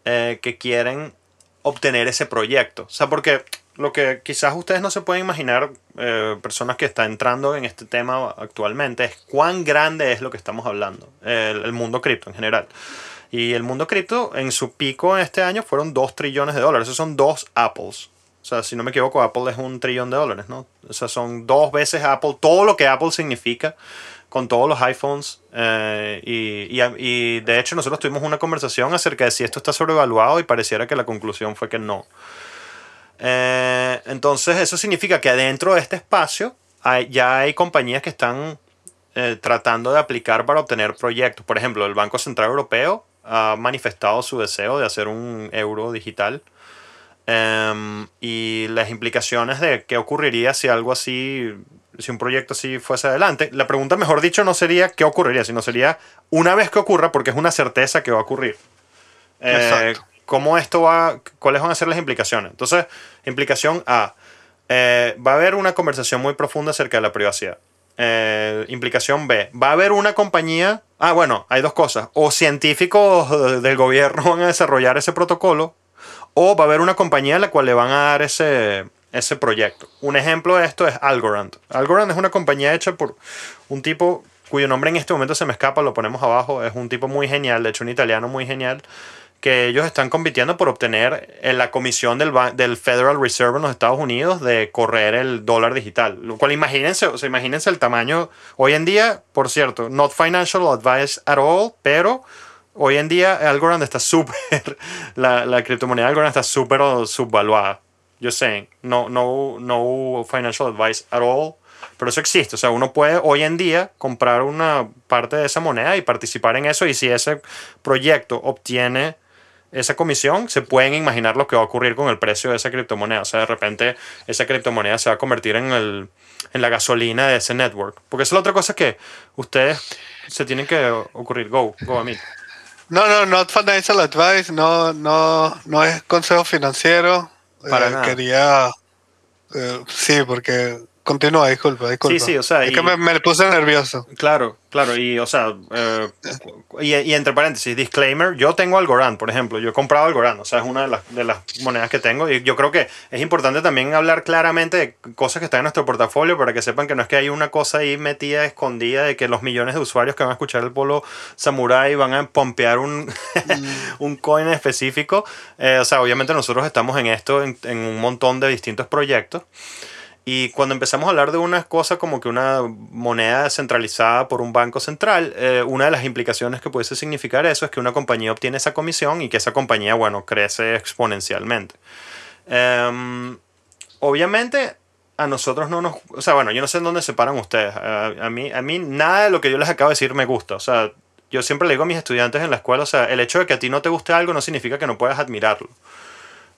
eh, que quieren obtener ese proyecto. O sea, porque lo que quizás ustedes no se pueden imaginar, eh, personas que están entrando en este tema actualmente, es cuán grande es lo que estamos hablando, el, mundo cripto en general. Y el mundo cripto en su pico este año fueron 2 trillones de dólares. Esos son dos Apples. O sea, si no me equivoco, Apple es un trillón de dólares, ¿no? O sea, son dos veces Apple, todo lo que Apple significa con todos los iPhones. eh, y, y, de hecho nosotros tuvimos una conversación acerca de si esto está sobrevaluado y pareciera que la conclusión fue que no. Eh, entonces eso significa que adentro de este espacio ya hay compañías que están eh, tratando de aplicar para obtener proyectos. Por ejemplo, el Banco Central Europeo ha manifestado su deseo de hacer un euro digital. Em, y las implicaciones de qué ocurriría si algo así, si un proyecto así fuese adelante. La pregunta, mejor dicho, no sería qué ocurriría, sino sería una vez que ocurra, porque es una certeza que va a ocurrir. Eh. ¿Cómo esto va, cuáles van a ser las implicaciones? Entonces, implicación A, eh, va a haber una conversación muy profunda acerca de la privacidad. Eh, implicación B, va a haber una compañía, ah bueno, hay dos cosas, o científicos eh, del gobierno van a desarrollar ese protocolo, o va a haber una compañía a la cual le van a dar ese, ese proyecto. Un ejemplo de esto es Algorand. Algorand es una compañía hecha por un tipo cuyo nombre en este momento se me escapa, lo ponemos abajo, es un tipo muy genial, de hecho un italiano muy genial, que ellos están compitiendo por obtener en la comisión del Federal Reserve en los Estados Unidos de correr el dólar digital. Lo cual imagínense, o sea, imagínense el tamaño. Hoy en día, por cierto, not financial advice at all, pero hoy en día Algorand está súper, la, la criptomoneda Algorand está súper subvaluada. Yo sé, no, no, no financial advice at all, pero eso existe. O sea, uno puede hoy en día comprar una parte de esa moneda y participar en eso y si ese proyecto obtiene esa comisión, se pueden imaginar lo que va a ocurrir con el precio de esa criptomoneda. O sea, de repente esa criptomoneda se va a convertir en, el, en la gasolina de ese network. Porque esa es la otra cosa que ustedes se tienen que ocurrir. Go, go a mí. No, no, not financial advice, no, no, no es consejo financiero. Para Eh, nada. Quería, eh, sí, porque continúa, disculpa, disculpa. Sí, sí, o sea, es y- que me, me puse nervioso. Claro, claro, y o sea, eh, y, y entre paréntesis, disclaimer, yo tengo Algorand, por ejemplo, yo he comprado Algorand, o sea, es una de las, de las monedas que tengo, y yo creo que es importante también hablar claramente de cosas que están en nuestro portafolio para que sepan que no es que hay una cosa ahí metida, escondida, de que los millones de usuarios que van a escuchar el polo samurai van a pompear un, un coin específico, Eh, o sea, obviamente nosotros estamos en esto, en, en un montón de distintos proyectos. Y cuando empezamos a hablar de una cosa como que una moneda centralizada por un banco central, eh, una de las implicaciones que pudiese significar eso es que una compañía obtiene esa comisión y que esa compañía, bueno, crece exponencialmente. Em, obviamente, a nosotros no nos... O sea, bueno, yo no sé en dónde se paran ustedes. A mí, a mí nada de lo que yo les acabo de decir me gusta. O sea, yo siempre le digo a mis estudiantes en la escuela, o sea, el hecho de que a ti no te guste algo no significa que no puedas admirarlo.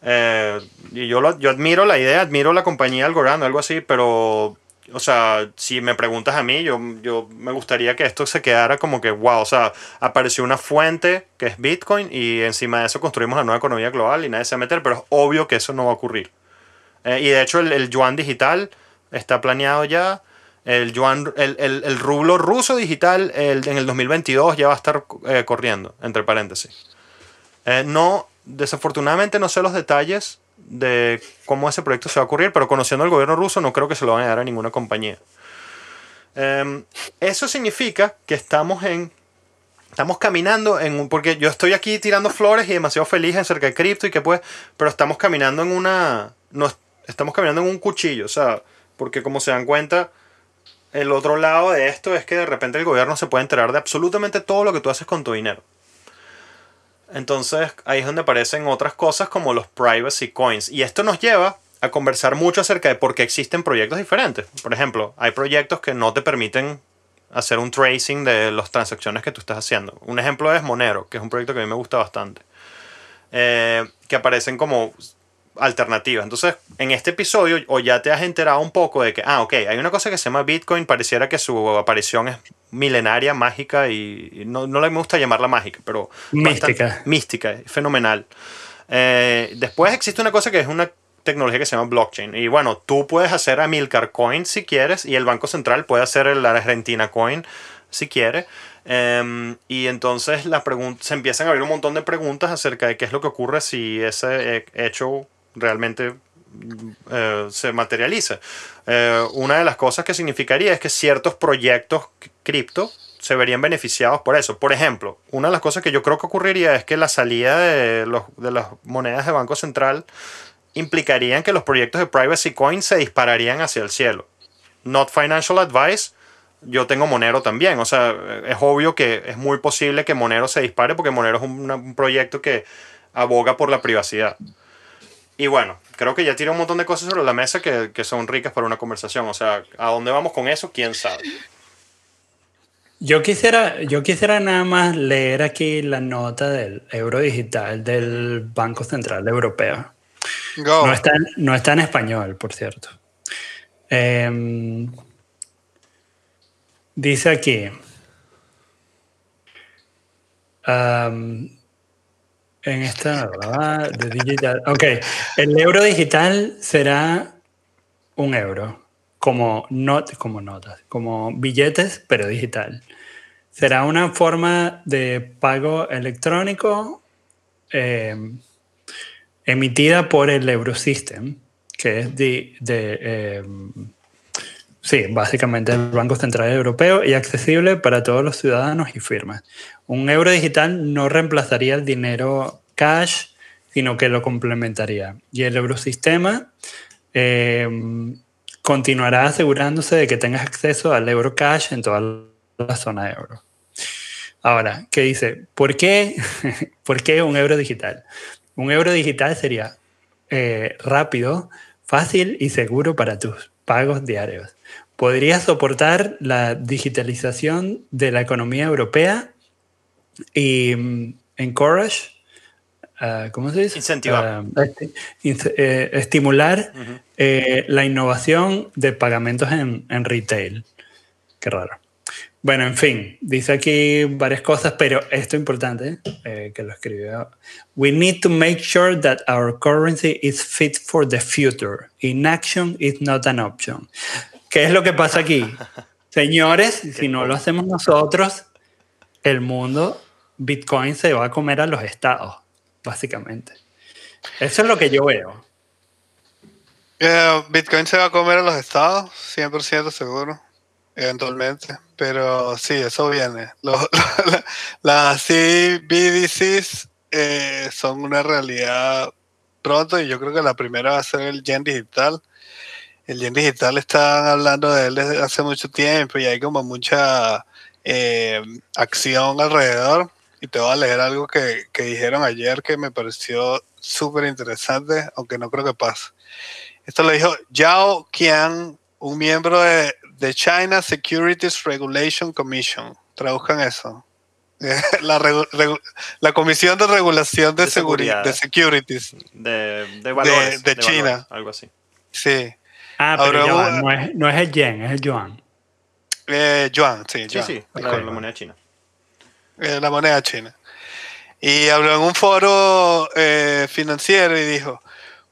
Eh, y yo, lo- yo admiro la idea, admiro la compañía Algorand, algo así, pero, o sea, si me preguntas a mí, yo, yo me gustaría que esto se quedara como que, wow, o sea, apareció una fuente que es Bitcoin y encima de eso construimos la nueva economía global y nadie se va a meter, pero es obvio que eso no va a ocurrir. Eh, y de hecho el, el yuan digital está planeado ya. El, yuan, el, el, el rublo ruso digital en el 2022 ya va a estar eh, corriendo, entre paréntesis. Eh, no, desafortunadamente no sé los detalles de cómo ese proyecto se va a ocurrir, pero conociendo al gobierno ruso no creo que se lo van a dar a ninguna compañía. Em, eso significa que estamos en estamos caminando en un porque yo estoy aquí tirando flores y demasiado feliz acerca de cripto y que pues pero estamos caminando en una no estamos caminando en un cuchillo o sea porque como se dan cuenta el otro lado de esto es que de repente el gobierno se puede enterar de absolutamente todo lo que tú haces con tu dinero. Entonces ahí es donde aparecen otras cosas como los privacy coins. Y esto nos lleva a conversar mucho acerca de por qué existen proyectos diferentes. Por ejemplo, hay proyectos que no te permiten hacer un tracing de las transacciones que tú estás haciendo. Un ejemplo es Monero, que es un proyecto que a mí me gusta bastante. Eh, que aparecen como alternativas. Entonces, en este episodio, o ya te has enterado un poco de que, ah, ok, hay una cosa que se llama Bitcoin, pareciera que su aparición es milenaria, mágica, y no, no le gusta llamarla mágica, pero... Mística. mística, fenomenal. Eh, después existe una cosa que es una tecnología que se llama blockchain. Y bueno, tú puedes hacer a Milcar Coin si quieres, y el Banco Central puede hacer el Argentina Coin si quiere. Em, y entonces la se empiezan a abrir un montón de preguntas acerca de qué es lo que ocurre si ese hecho realmente eh, se materializa. Eh, una de las cosas que significaría es que ciertos proyectos cripto se verían beneficiados por eso. Por ejemplo, una de las cosas que yo creo que ocurriría es que la salida de, los, de las monedas de Banco Central implicarían que los proyectos de privacy coin se dispararían hacia el cielo. Not financial advice. Yo tengo Monero también. O sea, es obvio que es muy posible que Monero se dispare porque Monero es un proyecto que aboga por la privacidad. Y bueno, creo que ya tiene un montón de cosas sobre la mesa que, que, son ricas para una conversación. O sea, ¿a dónde vamos con eso? ¿Quién sabe? Yo quisiera, yo quisiera nada más leer aquí la nota del euro digital del Banco Central Europeo. No, está, no está en español, por cierto. Em, dice aquí. En esta, De digital. Ok, el euro digital será un euro, como, not, como notas, como billetes, pero digital. Será una forma de pago electrónico eh, emitida por el Eurosystem, que es de, eh, Sí, básicamente el Banco Central Europeo y accesible para todos los ciudadanos y firmas. Un euro digital no reemplazaría el dinero cash, sino que lo complementaría. Y el eurosistema eh, continuará asegurándose de que tengas acceso al euro cash en toda la zona euro. Ahora, ¿qué dice? ¿Por qué, ¿Por qué un euro digital? Un euro digital sería eh, rápido, fácil y seguro para tus pagos diarios podría soportar la digitalización de la economía europea y mm, encourage, uh, ¿cómo se dice? Incentivar. Uh, eh, estimular eh, la innovación de pagamentos en, en, retail. Qué raro. Bueno, en fin, dice aquí varias cosas, pero esto es importante, eh, que lo escribió. We need to make sure that our currency is fit for the future. Inaction is not an option. ¿Qué es lo que pasa aquí? Señores, si no lo hacemos nosotros, el mundo, Bitcoin se va a comer a los estados, básicamente. Eso es lo que yo veo. Eh, Bitcoin se va a comer a los estados, 100% seguro, eventualmente. Pero sí, eso viene. las CBDCs eh, son una realidad pronto y yo creo que la primera va a ser el yen digital el yen digital están hablando de él desde hace mucho tiempo y hay como mucha eh, acción alrededor. Y te voy a leer algo que, dijeron ayer que me pareció súper interesante, aunque no creo que pase. Esto lo dijo Yao Qian, un miembro de, China Securities Regulation Commission. Traduzcan eso. la, Comisión de Regulación de, Seguridad, de Securities de, valores, de, China. algo así. Sí. Ah, pero no, es, no, es, el yen, es el yuan. Eh, yuan, sí, yuan. Sí, sí, la, moneda china. Eh, la moneda china. Y habló en un foro eh, financiero y dijo,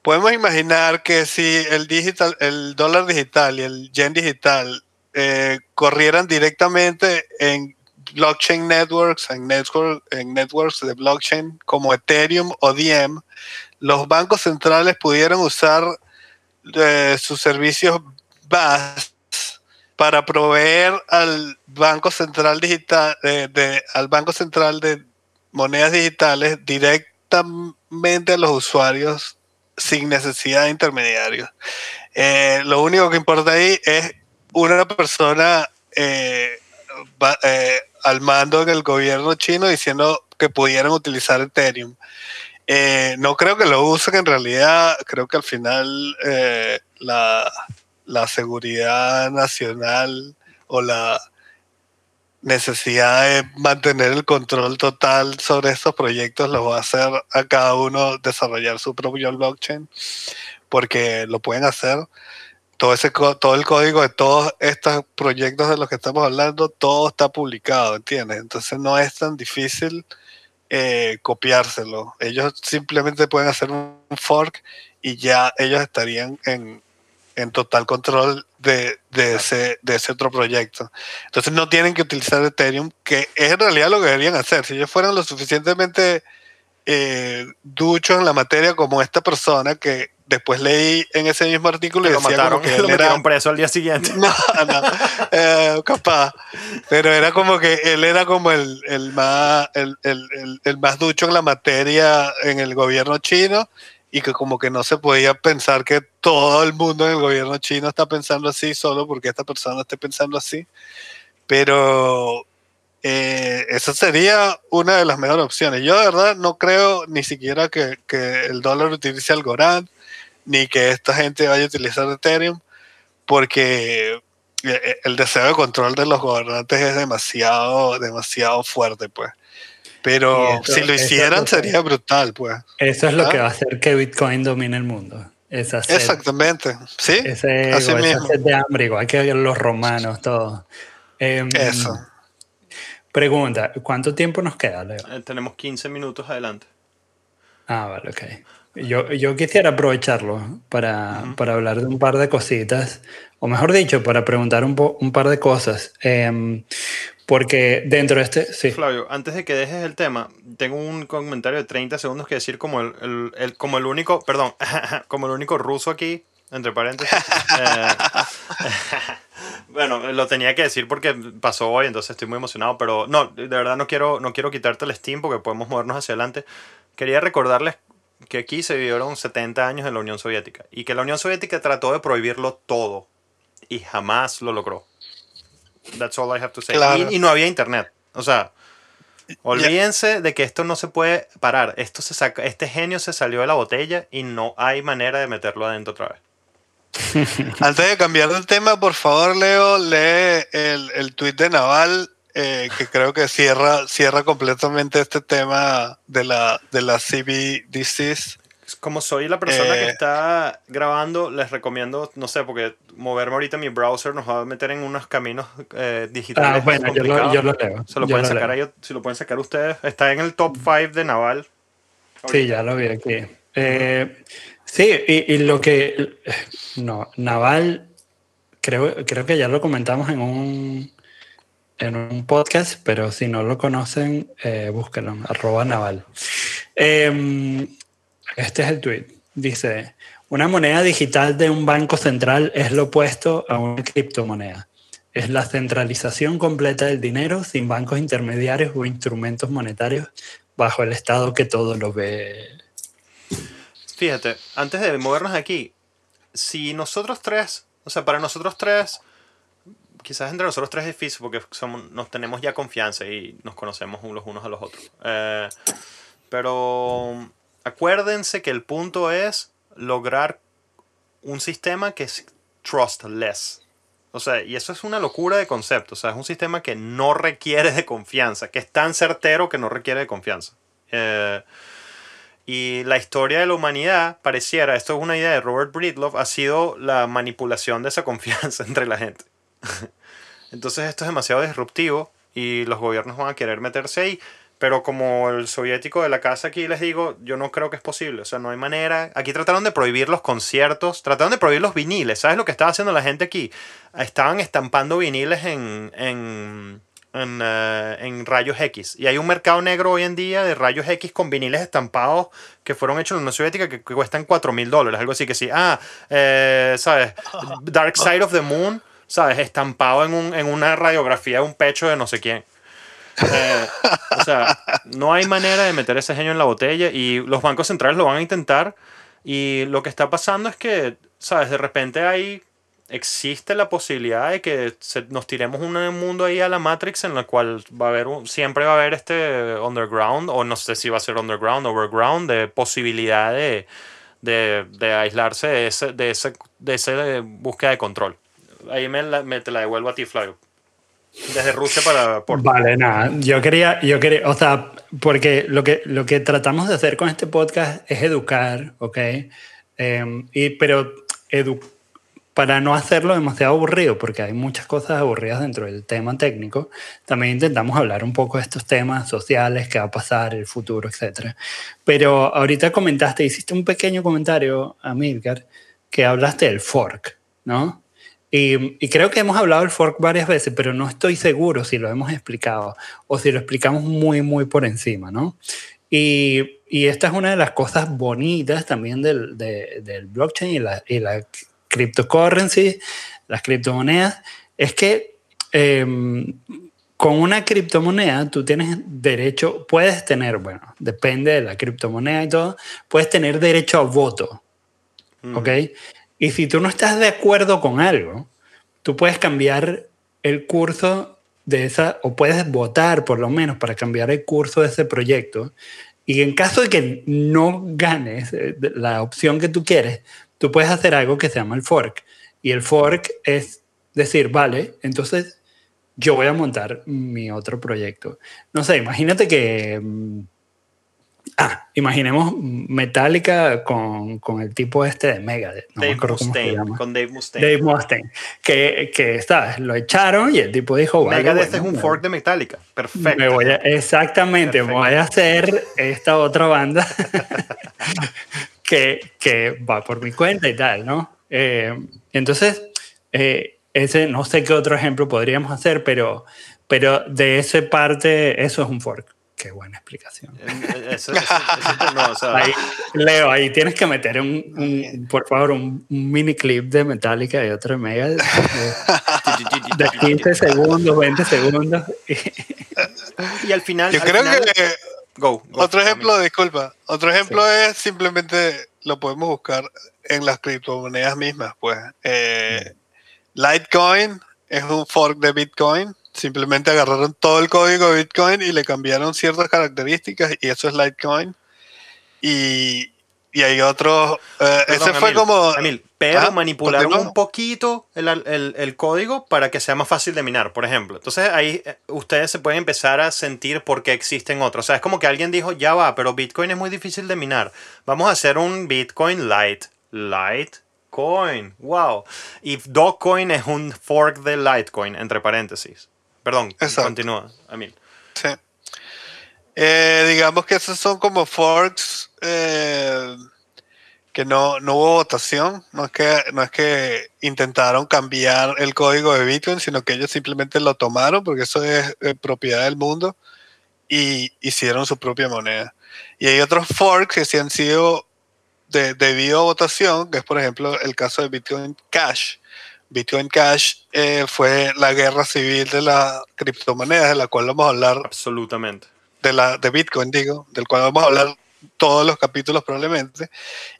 podemos imaginar que si el, digital, el dólar digital y el yen digital eh, corrieran directamente en blockchain networks, en, network, en networks de blockchain como Ethereum o Diem, los bancos centrales pudieran usar sus servicios BAS para proveer al Banco Central Digital, de, al Banco Central de Monedas Digitales directamente a los usuarios sin necesidad de intermediarios. Eh, lo único que importa ahí es una persona eh, eh, al mando en el gobierno chino diciendo que pudieran utilizar Ethereum. Eh, no creo que lo usen en realidad, creo que al final eh, la, la seguridad nacional o la necesidad de mantener el control total sobre estos proyectos los va a hacer a cada uno desarrollar su propio blockchain porque lo pueden hacer. Todo ese todo el código de todos estos proyectos de los que estamos hablando todo está publicado entiendes entonces no es tan difícil eh, copiárselo. Ellos simplemente pueden hacer un fork y ya ellos estarían en, en total control de, de ese, de ese otro proyecto. Entonces no tienen que utilizar Ethereum que es en realidad lo que deberían hacer. Si ellos fueran lo suficientemente eh, duchos en la materia como esta persona que después leí en ese mismo artículo y lo decía mataron como que lo era metieron preso al día siguiente. no, no, eh, capaz. Pero era como que él era como el, el más el, el- el- el más ducho en la materia en el gobierno chino y que como que no se podía pensar que todo el mundo en el gobierno chino está pensando así solo porque esta persona esté pensando así. Pero eh, esa sería una de las mejores opciones. Yo de verdad no creo ni siquiera que, que el dólar utilice Algorand ni que esta gente vaya a utilizar Ethereum porque eh, el deseo de control de los gobernantes es demasiado, demasiado fuerte, pues. Pero esto- si lo hicieran que- sería brutal, pues. Eso es lo Ah. que va a hacer que Bitcoin domine el mundo. Esa sed, Exactamente, ¿sí? ese así esa mismo. sed de hambre, igual que los romanos, todo. Em, Eso. Pregunta, ¿cuánto tiempo nos queda, Leo? Eh, tenemos 15 minutos adelante. Ah, vale, ok. Yo, yo quisiera aprovecharlo para, para hablar de un par de cositas, o mejor dicho, para preguntar un, po- un par de cosas. Em, porque dentro de este... Sí. Flavio, antes de que dejes el tema, tengo un comentario de 30 segundos que decir como el, el- el- como el único, perdón, como el único ruso aquí, entre paréntesis. Eh, bueno, lo tenía que decir porque pasó hoy, entonces estoy muy emocionado, pero no, de verdad no quiero, no quiero quitarte el Steam porque podemos movernos hacia adelante. Quería recordarles que aquí se vivieron 70 años en la Unión Soviética y que la Unión Soviética trató de prohibirlo todo y jamás lo logró. That's all I have to say. Claro. Y, y no había internet. O sea, olvídense de que esto no se puede parar. Esto se saca, este genio se salió de la botella y no hay manera de meterlo adentro otra vez. Antes de cambiar de tema, por favor, Leo, lee el, el tweet de Naval, eh, que creo que cierra, cierra completamente este tema de la, de la CBDCs. Como soy la persona que Eh. está grabando, les recomiendo, no sé, porque moverme ahorita en mi browser nos va a meter en unos caminos eh, digitales. Ah, bueno, yo lo, yo lo leo. Se lo yo pueden lo sacar leo. ahí, si lo pueden sacar ustedes. Está en el top 5 de Naval. Sí, ya lo vi aquí. Eh, sí, y, y lo que... No, Naval, creo, creo que ya lo comentamos en un, en un podcast, pero si no lo conocen, eh, búsquenlo, arroba Naval. Eh, este es el tweet. Dice, una moneda digital de un banco central es lo opuesto a una criptomoneda. Es la centralización completa del dinero sin bancos intermediarios o instrumentos monetarios bajo el Estado que todo lo ve. Fíjate, antes de movernos aquí, si nosotros tres, o sea, para nosotros tres, quizás entre nosotros tres es difícil porque somos, nos tenemos ya confianza y nos conocemos los unos a los otros. Eh, pero acuérdense que el punto es lograr un sistema que es trustless. O sea, y eso es una locura de concepto. O sea, es un sistema que no requiere de confianza, que es tan certero que no requiere de confianza. Eh, y la historia de la humanidad pareciera, esto es una idea de Robert Breedlove, ha sido la manipulación de esa confianza entre la gente. Entonces esto es demasiado disruptivo y los gobiernos van a querer meterse ahí. Pero como el soviético de la casa aquí les digo, yo no creo que es posible. O sea, no hay manera. Aquí trataron de prohibir los conciertos, trataron de prohibir los viniles. ¿Sabes lo que estaba haciendo la gente aquí? Estaban estampando viniles en, en, en, eh, en rayos X. Y hay un mercado negro hoy en día de rayos X con viniles estampados que fueron hechos en la Unión Soviética que, que cuestan 4 mil dólares. Algo así que sí. Ah, eh, ¿sabes? Dark Side of the Moon, ¿sabes? Estampado en, un, en una radiografía de un pecho de no sé quién. Eh, o sea, no hay manera de meter ese genio en la botella y los bancos centrales lo van a intentar. Y lo que está pasando es que, ¿sabes? De repente hay existe la posibilidad de que nos tiremos un mundo ahí a la Matrix en la cual va a haber siempre va a haber este underground, o no sé si va a ser underground, overground, de posibilidad de, de, de aislarse de ese, de ese, de ese búsqueda de control. Ahí me, la- me te la devuelvo a ti, Flavio. Desde Rusia para Porto. Vale, nada. Yo quería, yo quería, o sea, porque lo que, lo que tratamos de hacer con este podcast es educar, ¿ok? Eh, y, pero edu para no hacerlo demasiado aburrido, porque hay muchas cosas aburridas dentro del tema técnico, también intentamos hablar un poco de estos temas sociales, qué va a pasar, el futuro, etc. Pero ahorita comentaste, hiciste un pequeño comentario, Amilcar, que hablaste del fork, ¿no? Y, y, creo que hemos hablado del fork varias veces, pero no estoy seguro si lo hemos explicado o si lo explicamos muy, muy por encima, ¿no? Y, y esta es una de las cosas bonitas también del, de, del blockchain y la, y la cryptocurrency, las criptomonedas, es que eh, con una criptomoneda tú tienes derecho, puedes tener, bueno, depende de la criptomoneda y todo, puedes tener derecho a voto, mm. ¿ok? Y si tú no estás de acuerdo con algo, tú puedes cambiar el curso de esa, o puedes votar por lo menos para cambiar el curso de ese proyecto. Y en caso de que no ganes la opción que tú quieres, tú puedes hacer algo que se llama el fork. Y el fork es decir, vale, entonces yo voy a montar mi otro proyecto. No sé, imagínate que... Ah, imaginemos Metallica con, con el tipo este de Megadeth. No Dave me acuerdo cómo se Mustaine, llama. con Dave Mustaine. Dave Mustaine. Que, que, ¿sabes? Lo echaron y el tipo dijo, vale, Megadeth bueno, es un me- fork de Metallica. Perfecto. me voy a- exactamente, me voy a hacer esta otra banda que, que va por mi cuenta y tal, ¿no? Eh, entonces, eh, ese, no sé qué otro ejemplo podríamos hacer, pero, pero de esa parte, eso es un fork. Qué buena explicación. Eh, eso- eso- eso- no, o sea, Ahí, Leo, ahí tienes que meter un, un- por favor, un, un mini clip de Metallica y otro de Mega de, de 15 segundos, 20 segundos. y al final. Yo al creo final- que Go, go, otro ejemplo, disculpa, otro ejemplo es simplemente lo podemos buscar en las criptomonedas mismas, pues. Eh, Litecoin es un fork de Bitcoin. Simplemente agarraron todo el código de Bitcoin y le cambiaron ciertas características y eso es Litecoin. Y, y hay otros... eh, Perdón, ese fue Emil, como... Emil, pero Ah, manipularon un poquito el, el- el código para que sea más fácil de minar, por ejemplo. Entonces ahí eh, ustedes se pueden empezar a sentir por qué existen otros. O sea, es como que alguien dijo, ya va, pero Bitcoin es muy difícil de minar. Vamos a hacer un Bitcoin Lite. Litecoin, wow. Y Dogecoin es un fork de Litecoin, entre paréntesis. Perdón, Exacto. continúa, Emil. Sí. Eh, digamos que esos son como forks eh, que no, no hubo votación. No es, que, no es que intentaron cambiar el código de Bitcoin, sino que ellos simplemente lo tomaron porque eso es eh, propiedad del mundo y hicieron su propia moneda. Y hay otros forks que sí han sido de, debido a votación, que es por ejemplo el caso de Bitcoin Cash. Bitcoin Cash eh, fue la guerra civil de las criptomonedas, de la cual vamos a hablar Absolutamente. de, la, de Bitcoin, digo, del cual vamos a hablar todos los capítulos probablemente.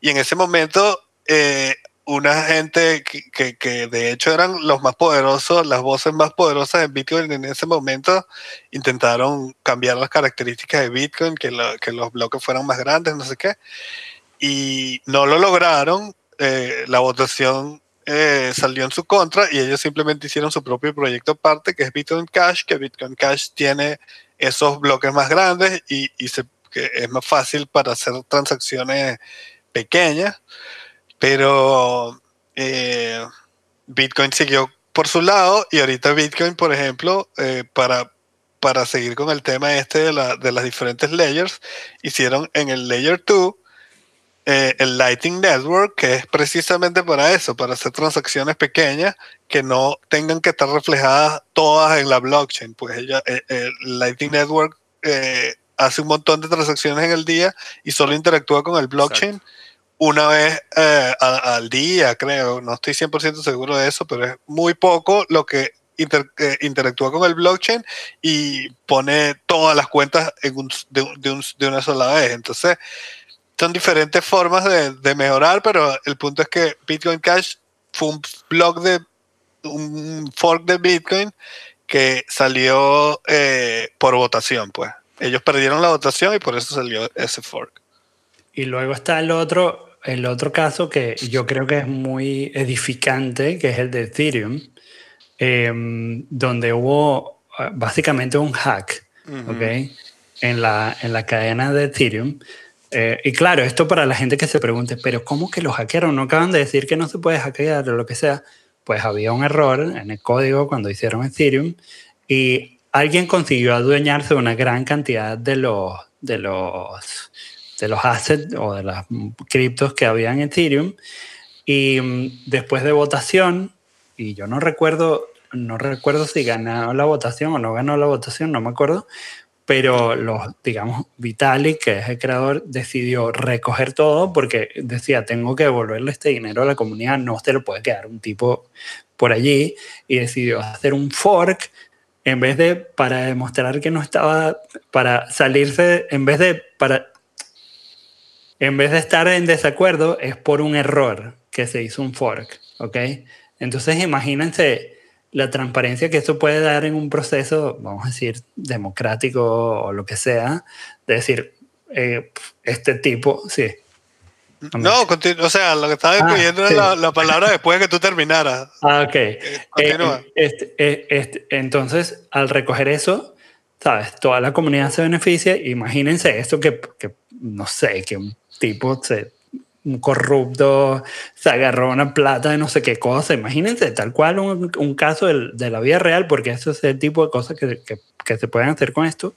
Y en ese momento, eh, una gente que, que, que de hecho eran los más poderosos, las voces más poderosas en Bitcoin en ese momento, intentaron cambiar las características de Bitcoin, que, lo- que los bloques fueran más grandes, no sé qué. Y no lo lograron. eh, la votación eh, salió en su contra y ellos simplemente hicieron su propio proyecto aparte, que es Bitcoin Cash, que Bitcoin Cash tiene esos bloques más grandes y, y se- es más fácil para hacer transacciones pequeñas, pero eh, Bitcoin siguió por su lado y ahorita Bitcoin, por ejemplo, eh, para, para seguir con el tema este de, la- de las diferentes layers, hicieron en el layer 2 eh, el Lightning Network, que es precisamente para eso, para hacer transacciones pequeñas que no tengan que estar reflejadas todas en la blockchain. Pues ella, eh, eh, el Lightning Network eh, hace un montón de transacciones en el día y solo interactúa con el blockchain una vez eh, a- al día, creo. No estoy 100% seguro de eso, pero es muy poco lo que inter- eh, interactúa con el blockchain y pone todas las cuentas en un- de, un- de un- de una sola vez. Entonces, son diferentes formas de, de mejorar, pero el punto es que Bitcoin Cash fue un blog de un fork de Bitcoin que salió eh, por votación, pues. Ellos perdieron la votación y por eso salió ese fork. Y luego está el otro, el otro caso que yo creo que es muy edificante, que es el de Ethereum, em, donde hubo ah, básicamente un hack, ¿ok? En la, en la cadena de Ethereum. Eh, y claro, esto para la gente que se pregunte, pero ¿cómo que lo hackearon? ¿No acaban de decir que no se puede hackear o lo que sea? Pues había un error en el código cuando hicieron Ethereum y alguien consiguió adueñarse de una gran cantidad de los, de los, de los assets o de las criptos que había en Ethereum. Y mm, después de votación, y yo no recuerdo, no recuerdo si ganó la votación o no ganó la votación, no me acuerdo, pero los, digamos, Vitalik, que es el creador, decidió recoger todo porque decía, tengo que devolverle este dinero a la comunidad, no se lo puede quedar un tipo por allí, y decidió hacer un fork en vez de para demostrar que no estaba, para salirse, en vez de, para, en vez de estar en desacuerdo, es por un error que se hizo un fork, ¿ok? Entonces imagínense la transparencia que eso puede dar en un proceso, vamos a decir, democrático o lo que sea, de decir, eh, este tipo, sí. No, o sea, lo que estaba ah, incluyendo era la, palabra después de que tú terminaras. Ah, ok. Eh, continúa. Este, este, entonces, al recoger eso, ¿sabes? Toda la comunidad se beneficia. Imagínense esto que, que no sé, que un tipo se corrupto se agarró una plata de no sé qué cosa. Imagínense, tal cual un, un caso de, de, la vida real, porque eso es el tipo de cosas que, que, que, se pueden hacer con esto,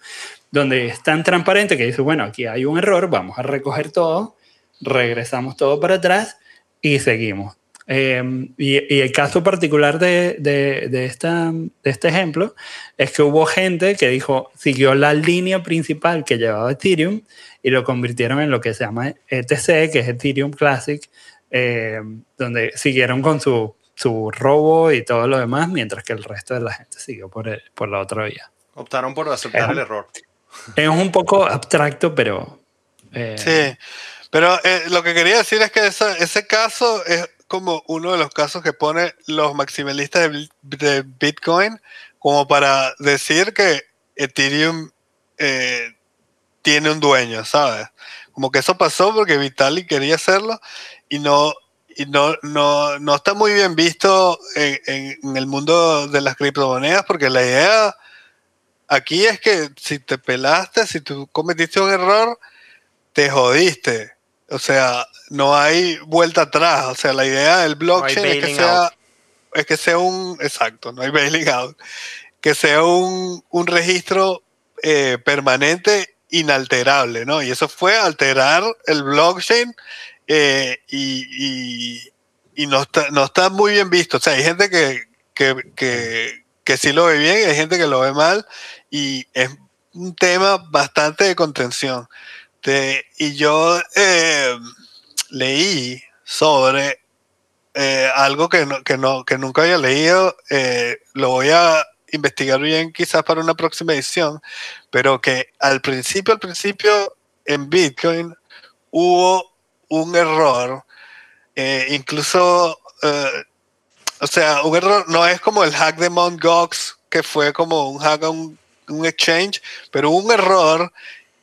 donde es tan transparente que dice, bueno, aquí hay un error, vamos a recoger todo, regresamos todo para atrás y seguimos. Eh, y, y, el caso particular de, de, de, esta, de este ejemplo es que hubo gente que dijo, siguió la línea principal que llevaba Ethereum y lo convirtieron en lo que se llama ETC, que es Ethereum Classic, eh, donde siguieron con su, su, robo y todo lo demás, mientras que el resto de la gente siguió por, el, por la otra vía. Optaron por aceptar es, el error. Es un poco abstracto, pero... Eh, sí, pero eh, lo que quería decir es que esa, ese caso es como uno de los casos que pone los maximalistas de, Bitcoin como para decir que Ethereum eh, tiene un dueño, ¿sabes? Como que eso pasó porque Vitalik quería hacerlo y no, y no, no, no está muy bien visto en, en, el mundo de las criptomonedas porque la idea aquí es que si te pelaste, si tú cometiste un error, te jodiste. O sea, no hay vuelta atrás. O sea, la idea del blockchain no es que sea, es que sea un, exacto, no hay bailing out, que sea un, un registro eh, permanente inalterable, ¿no? Y eso fue alterar el blockchain eh, y, y, y, no, está, no está muy bien visto. O sea, hay gente que, que, que, que sí lo ve bien y hay gente que lo ve mal y es un tema bastante de contención. De, y yo eh, leí sobre eh, algo que, no, que, no, que nunca había leído, eh, lo voy a investigar bien quizás para una próxima edición, pero que al principio, al principio en Bitcoin hubo un error, incluso, o sea, un error no es como el hack de Mt. Gox, que fue como un hack a un, un exchange, pero un error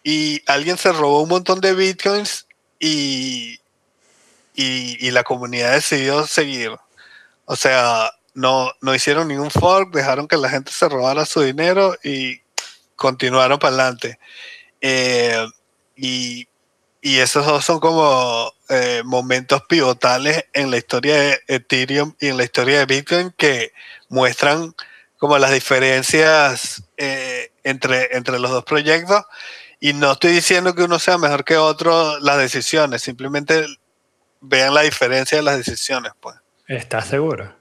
y alguien se robó un montón de Bitcoins y, y, la comunidad decidió seguir. O sea, no, no hicieron ningún fork, dejaron que la gente se robara su dinero y continuaron para adelante. Eh, y, y, esos dos son como eh, momentos pivotales en la historia de Ethereum y en la historia de Bitcoin que muestran como las diferencias eh, entre, entre los dos proyectos. Y no estoy diciendo que uno sea mejor que otro las decisiones, simplemente vean la diferencia de las decisiones. Pues. ¿Estás seguro?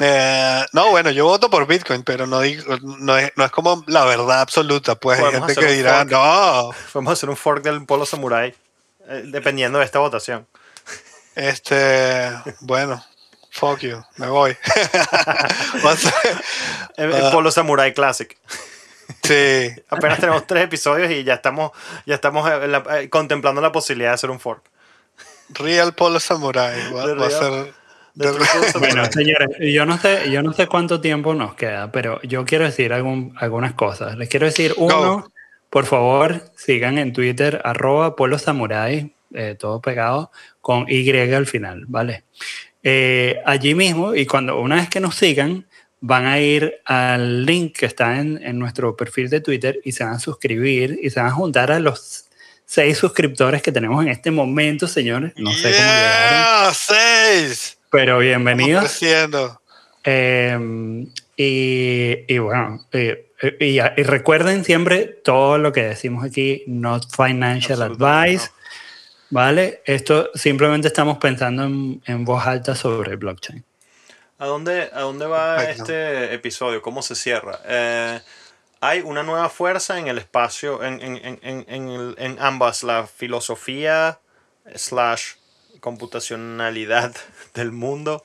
Eh, no, bueno, yo voto por Bitcoin, pero no, digo, no, es, no es como la verdad absoluta. Pues hay gente que dirá, fork. no. Vamos a hacer un fork del polo samurai, eh, dependiendo de esta votación. Este, bueno, fuck you, me voy. el, el, polo samurai classic. Sí. Apenas tenemos tres episodios y ya estamos, ya estamos la, eh, contemplando la posibilidad de hacer un fork. Real Polo Samurai. Va, va a ser bueno, señores, yo no sé, yo no sé cuánto tiempo nos queda, pero yo quiero decir algún, algunas cosas. Les quiero decir, uno, por favor, sigan en Twitter, arroba Polo Samurai, eh, todo pegado, con Y al final, ¿vale? Eh, allí mismo, y cuando una vez que nos sigan, van a ir al link que está en, en, nuestro perfil de Twitter y se van a suscribir y se van a juntar a los seis suscriptores que tenemos en este momento, señores. No sé cómo llegaron. ¡Seis! Pero bienvenidos. Eh, y, y, bueno, eh, y, y, recuerden siempre todo lo que decimos aquí, not financial advice. ¿Vale? Esto simplemente estamos pensando en, en voz alta sobre blockchain. ¿A dónde, a dónde va este episodio? ¿Cómo se cierra? Eh, hay una nueva fuerza en el espacio, en, en, en, en ambas, la filosofía slash computacionalidad del mundo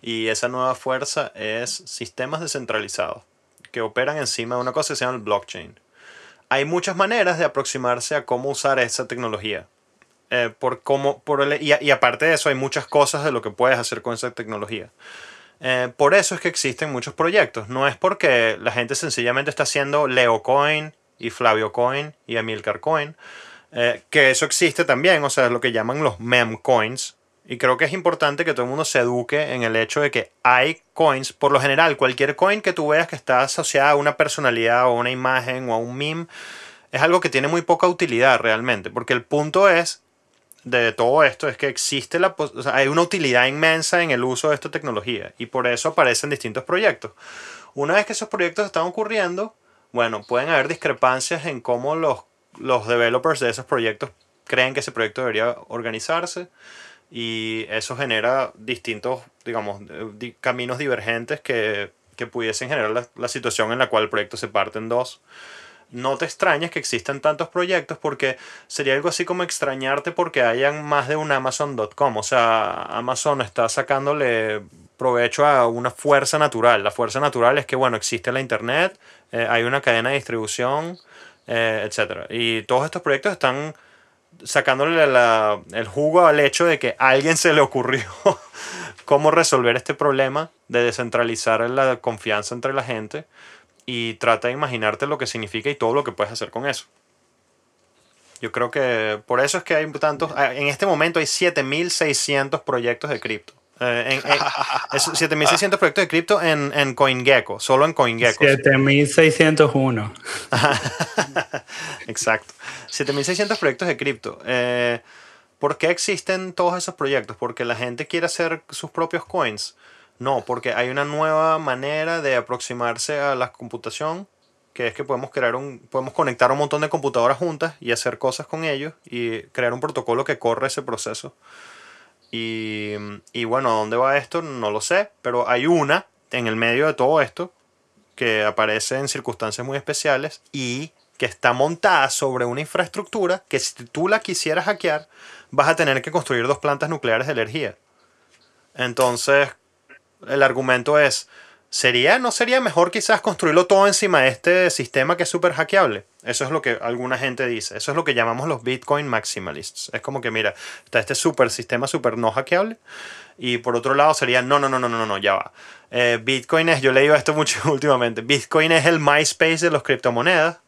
y esa nueva fuerza es sistemas descentralizados que operan encima de una cosa que se llama el blockchain. Hay muchas maneras de aproximarse a cómo usar esa tecnología. Eh, por cómo, por el, y, y, aparte de eso, hay muchas cosas de lo que puedes hacer con esa tecnología. Eh, por eso es que existen muchos proyectos. No es porque la gente sencillamente está haciendo Leo Coin y Flavio Coin y Amilcar Coin. Eh, que eso existe también, o sea, es lo que llaman los mem coins. Y creo que es importante que todo el mundo se eduque en el hecho de que hay coins, por lo general, cualquier coin que tú veas que está asociada a una personalidad o a una imagen o a un meme, es algo que tiene muy poca utilidad realmente, porque el punto es de todo esto es que existe la o sea, hay una utilidad inmensa en el uso de esta tecnología y por eso aparecen distintos proyectos. Una vez que esos proyectos están ocurriendo, bueno, pueden haber discrepancias en cómo los, los developers de esos proyectos creen que ese proyecto debería organizarse y eso genera distintos, digamos, caminos divergentes que, que pudiesen generar la, la situación en la cual el proyecto se parte en dos no te extrañes que existan tantos proyectos porque sería algo así como extrañarte porque hayan más de un Amazon.com. O sea, Amazon está sacándole provecho a una fuerza natural. La fuerza natural es que, bueno, existe la Internet, eh, hay una cadena de distribución, eh, etc. Y todos estos proyectos están sacándole la, el jugo al hecho de que a alguien se le ocurrió cómo resolver este problema de descentralizar la confianza entre la gente y trata de imaginarte lo que significa y todo lo que puedes hacer con eso. Yo creo que por eso es que hay tantos, ah, en este momento hay 7600 proyectos de cripto. Eh, en, 7600 proyectos de cripto en, en CoinGecko, solo en CoinGecko. 7601. Exacto. 7600 proyectos de cripto. Eh, ¿Por qué existen todos esos proyectos? Porque la gente quiere hacer sus propios coins. No, porque hay una nueva manera de aproximarse a la computación, que es que podemos crear un, podemos conectar un montón de computadoras juntas y hacer cosas con ellos y crear un protocolo que corre ese proceso. Y, y bueno, ¿dónde va esto? No lo sé, pero hay una en el medio de todo esto que aparece en circunstancias muy especiales y que está montada sobre una infraestructura que si tú la quisieras hackear, vas a tener que construir dos plantas nucleares de energía. Entonces, el argumento es, ¿sería, no sería mejor quizás construirlo todo encima de este sistema que es súper hackeable? Eso es lo que alguna gente dice. Eso es lo que llamamos los Bitcoin maximalists. Es como que, mira, está este super sistema súper no hackeable. Y por otro lado sería, no, no, no, no, no, no, ya va. Eh, Bitcoin es, yo he leído esto mucho últimamente, Bitcoin es el MySpace de los criptomonedas.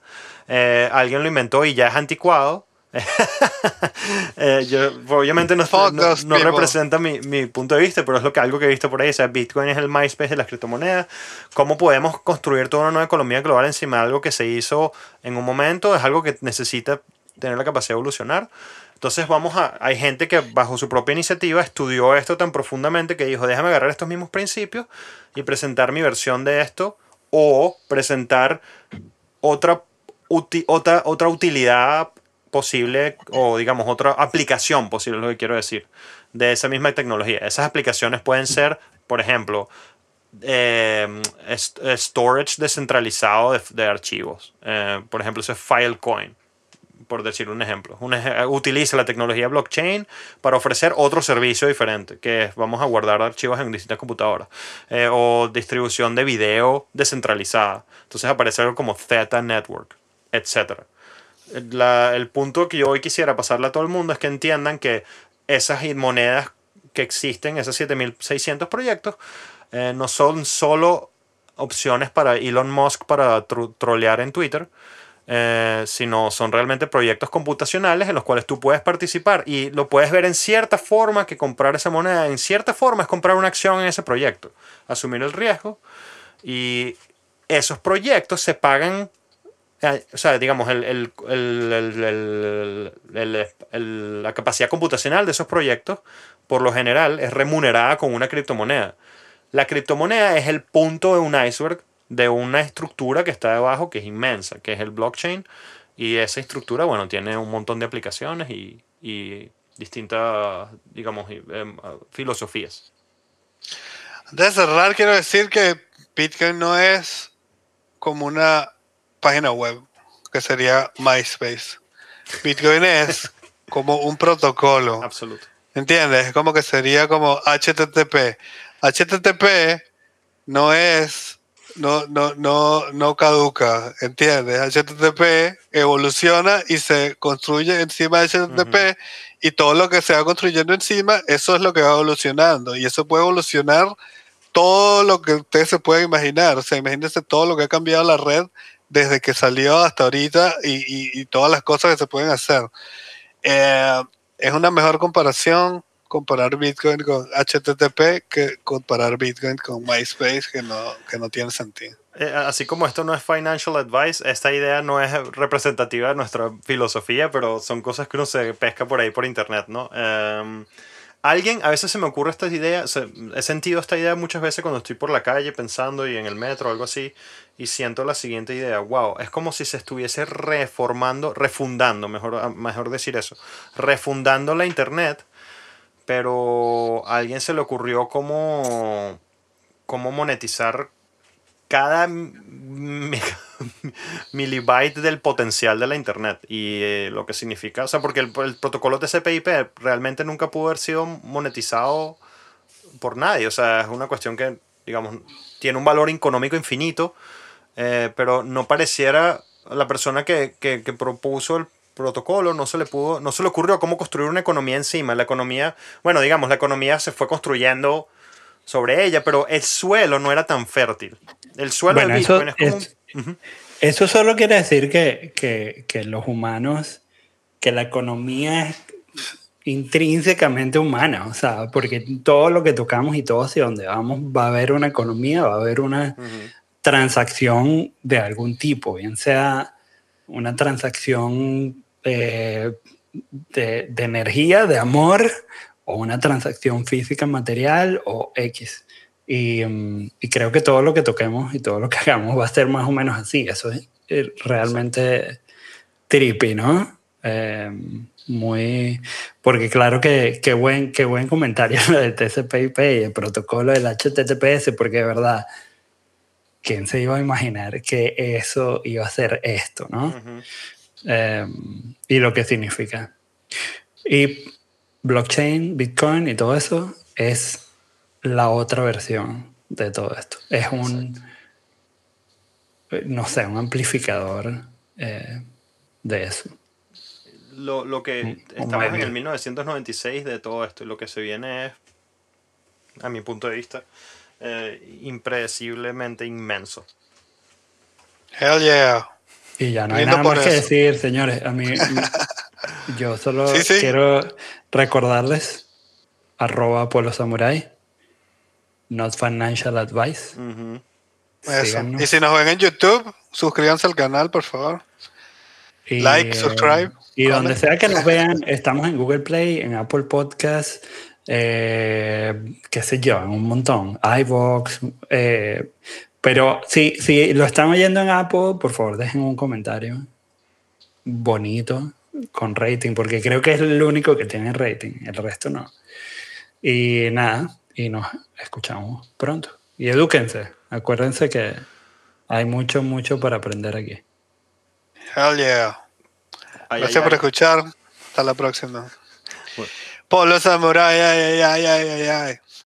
Eh, alguien lo inventó y ya es anticuado. eh, yo, obviamente no, no, no representa mi, mi, punto de vista, pero es lo que algo que he visto por ahí. O sea, Bitcoin es el MySpace de las criptomonedas. ¿Cómo podemos construir toda una nueva economía global encima de algo que se hizo en un momento? Es algo que necesita tener la capacidad de evolucionar. Entonces vamos a, hay gente que bajo su propia iniciativa estudió esto tan profundamente que dijo, déjame agarrar estos mismos principios y presentar mi versión de esto o presentar otra, uti, otra, otra utilidad posible o digamos otra aplicación posible, lo que quiero decir, de esa misma tecnología. Esas aplicaciones pueden ser, por ejemplo, eh, storage descentralizado de, archivos. Eh, por ejemplo, ese es Filecoin, por decir un ejemplo. utiliza la tecnología blockchain para ofrecer otro servicio diferente, que es vamos a guardar archivos en distintas computadoras. Eh, o distribución de video descentralizada. Entonces aparece algo como Theta Network, etcétera el punto que yo hoy quisiera pasarle a todo el mundo es que entiendan que esas monedas que existen, esos 7600 proyectos, eh, no son solo opciones para Elon Musk para tro- trolear en Twitter, eh, sino son realmente proyectos computacionales en los cuales tú puedes participar y lo puedes ver en cierta forma que comprar esa moneda, en cierta forma es comprar una acción en ese proyecto, asumir el riesgo y esos proyectos se pagan, o sea, digamos, el, el- el- la capacidad computacional de esos proyectos, por lo general, es remunerada con una criptomoneda. La criptomoneda es el punto de un iceberg de una estructura que está debajo, que es inmensa, que es el blockchain. Y esa estructura, bueno, tiene un montón de aplicaciones y, y distintas, digamos, em, filosofías. Antes de cerrar, quiero decir que Bitcoin no es como una página web, que sería MySpace. Bitcoin es como un protocolo. Absoluto. ¿Entiendes? Es como que sería como HTTP. HTTP no es, no, no, no, no caduca, ¿entiendes? HTTP evoluciona y se construye encima de HTTP y todo lo que se va construyendo encima, eso es lo que va evolucionando y eso puede evolucionar todo lo que ustedes se pueden imaginar. O sea, imagínense todo lo que ha cambiado la red desde que salió hasta ahorita y, y- y todas las cosas que se pueden hacer. Eh, es una mejor comparación comparar Bitcoin con HTTP que comparar Bitcoin con MySpace, que no, que no tiene sentido. Eh, así como esto no es financial advice, esta idea no es representativa de nuestra filosofía, pero son cosas que uno se pesca por ahí por internet, ¿no? Em, alguien, a veces se me ocurre esta idea, he sentido esta idea muchas veces cuando estoy por la calle pensando y en el metro o algo así, y siento la siguiente idea, wow, es como si se estuviese reformando, refundando, mejor, mejor decir eso, refundando la internet, pero a alguien se le ocurrió cómo, cómo monetizar cada mi- milibyte del potencial de la internet y eh, lo que significa, o sea, porque el, el protocolo TCP/IP realmente nunca pudo haber sido monetizado por nadie, o sea, es una cuestión que, digamos, tiene un valor económico infinito, eh, pero no pareciera la persona que, que, que propuso el protocolo no se le pudo no se le ocurrió cómo construir una economía encima. La economía bueno digamos la economía se fue construyendo sobre ella pero el suelo no era tan fértil el suelo Bueno, eso es como es-. Eso solo quiere decir que, que, que los humanos, que la economía es intrínsecamente humana, o sea, porque todo lo que tocamos y todo hacia donde vamos va a haber una economía, va a haber una transacción de algún tipo, bien sea una transacción eh, de, de energía, de amor, o una transacción física material o X. Y, mm, y creo que todo lo que toquemos y todo lo que hagamos va a ser más o menos así. Eso es eh, realmente trippy, ¿no? Eh, muy. Porque, claro, que, que buen, qué buen comentario lo del TCP/IP y el protocolo del HTTPS, porque de verdad, ¿quién se iba a imaginar que eso iba a ser esto, no? Ujú. Eh, y lo que significa. Y blockchain, Bitcoin y todo eso es la otra versión de todo esto. Es un, no sé, un amplificador eh, de eso. lo, lo que estamos en el 1996 de todo esto y lo que se viene es a mi punto de vista eh, impredeciblemente inmenso Hell yeah. Y ya no hay nada más que decir, señores. A mí, yo solo Sí, sí. quiero recordarles arroba Pueblo Samurai, not financial advice. Y si nos ven en YouTube, suscríbanse al canal, por favor. Y, Like, subscribe, Y donde sea que nos vean, estamos en Google Play, en Apple Podcast, eh, qué sé yo, en un montón, iVoox. eh, pero si, si lo están oyendo en Apple, por favor, dejen un comentario bonito con rating, porque creo que es el único que tiene rating, el resto no. Y nada, y nos escuchamos pronto. Y edúquense, acuérdense que hay mucho, mucho para aprender aquí. Hell yeah. Ay, Gracias ay, por ay. escuchar. Hasta la próxima. Bueno. Polo Samurai, ay, ay, ay, ay, ay, ay.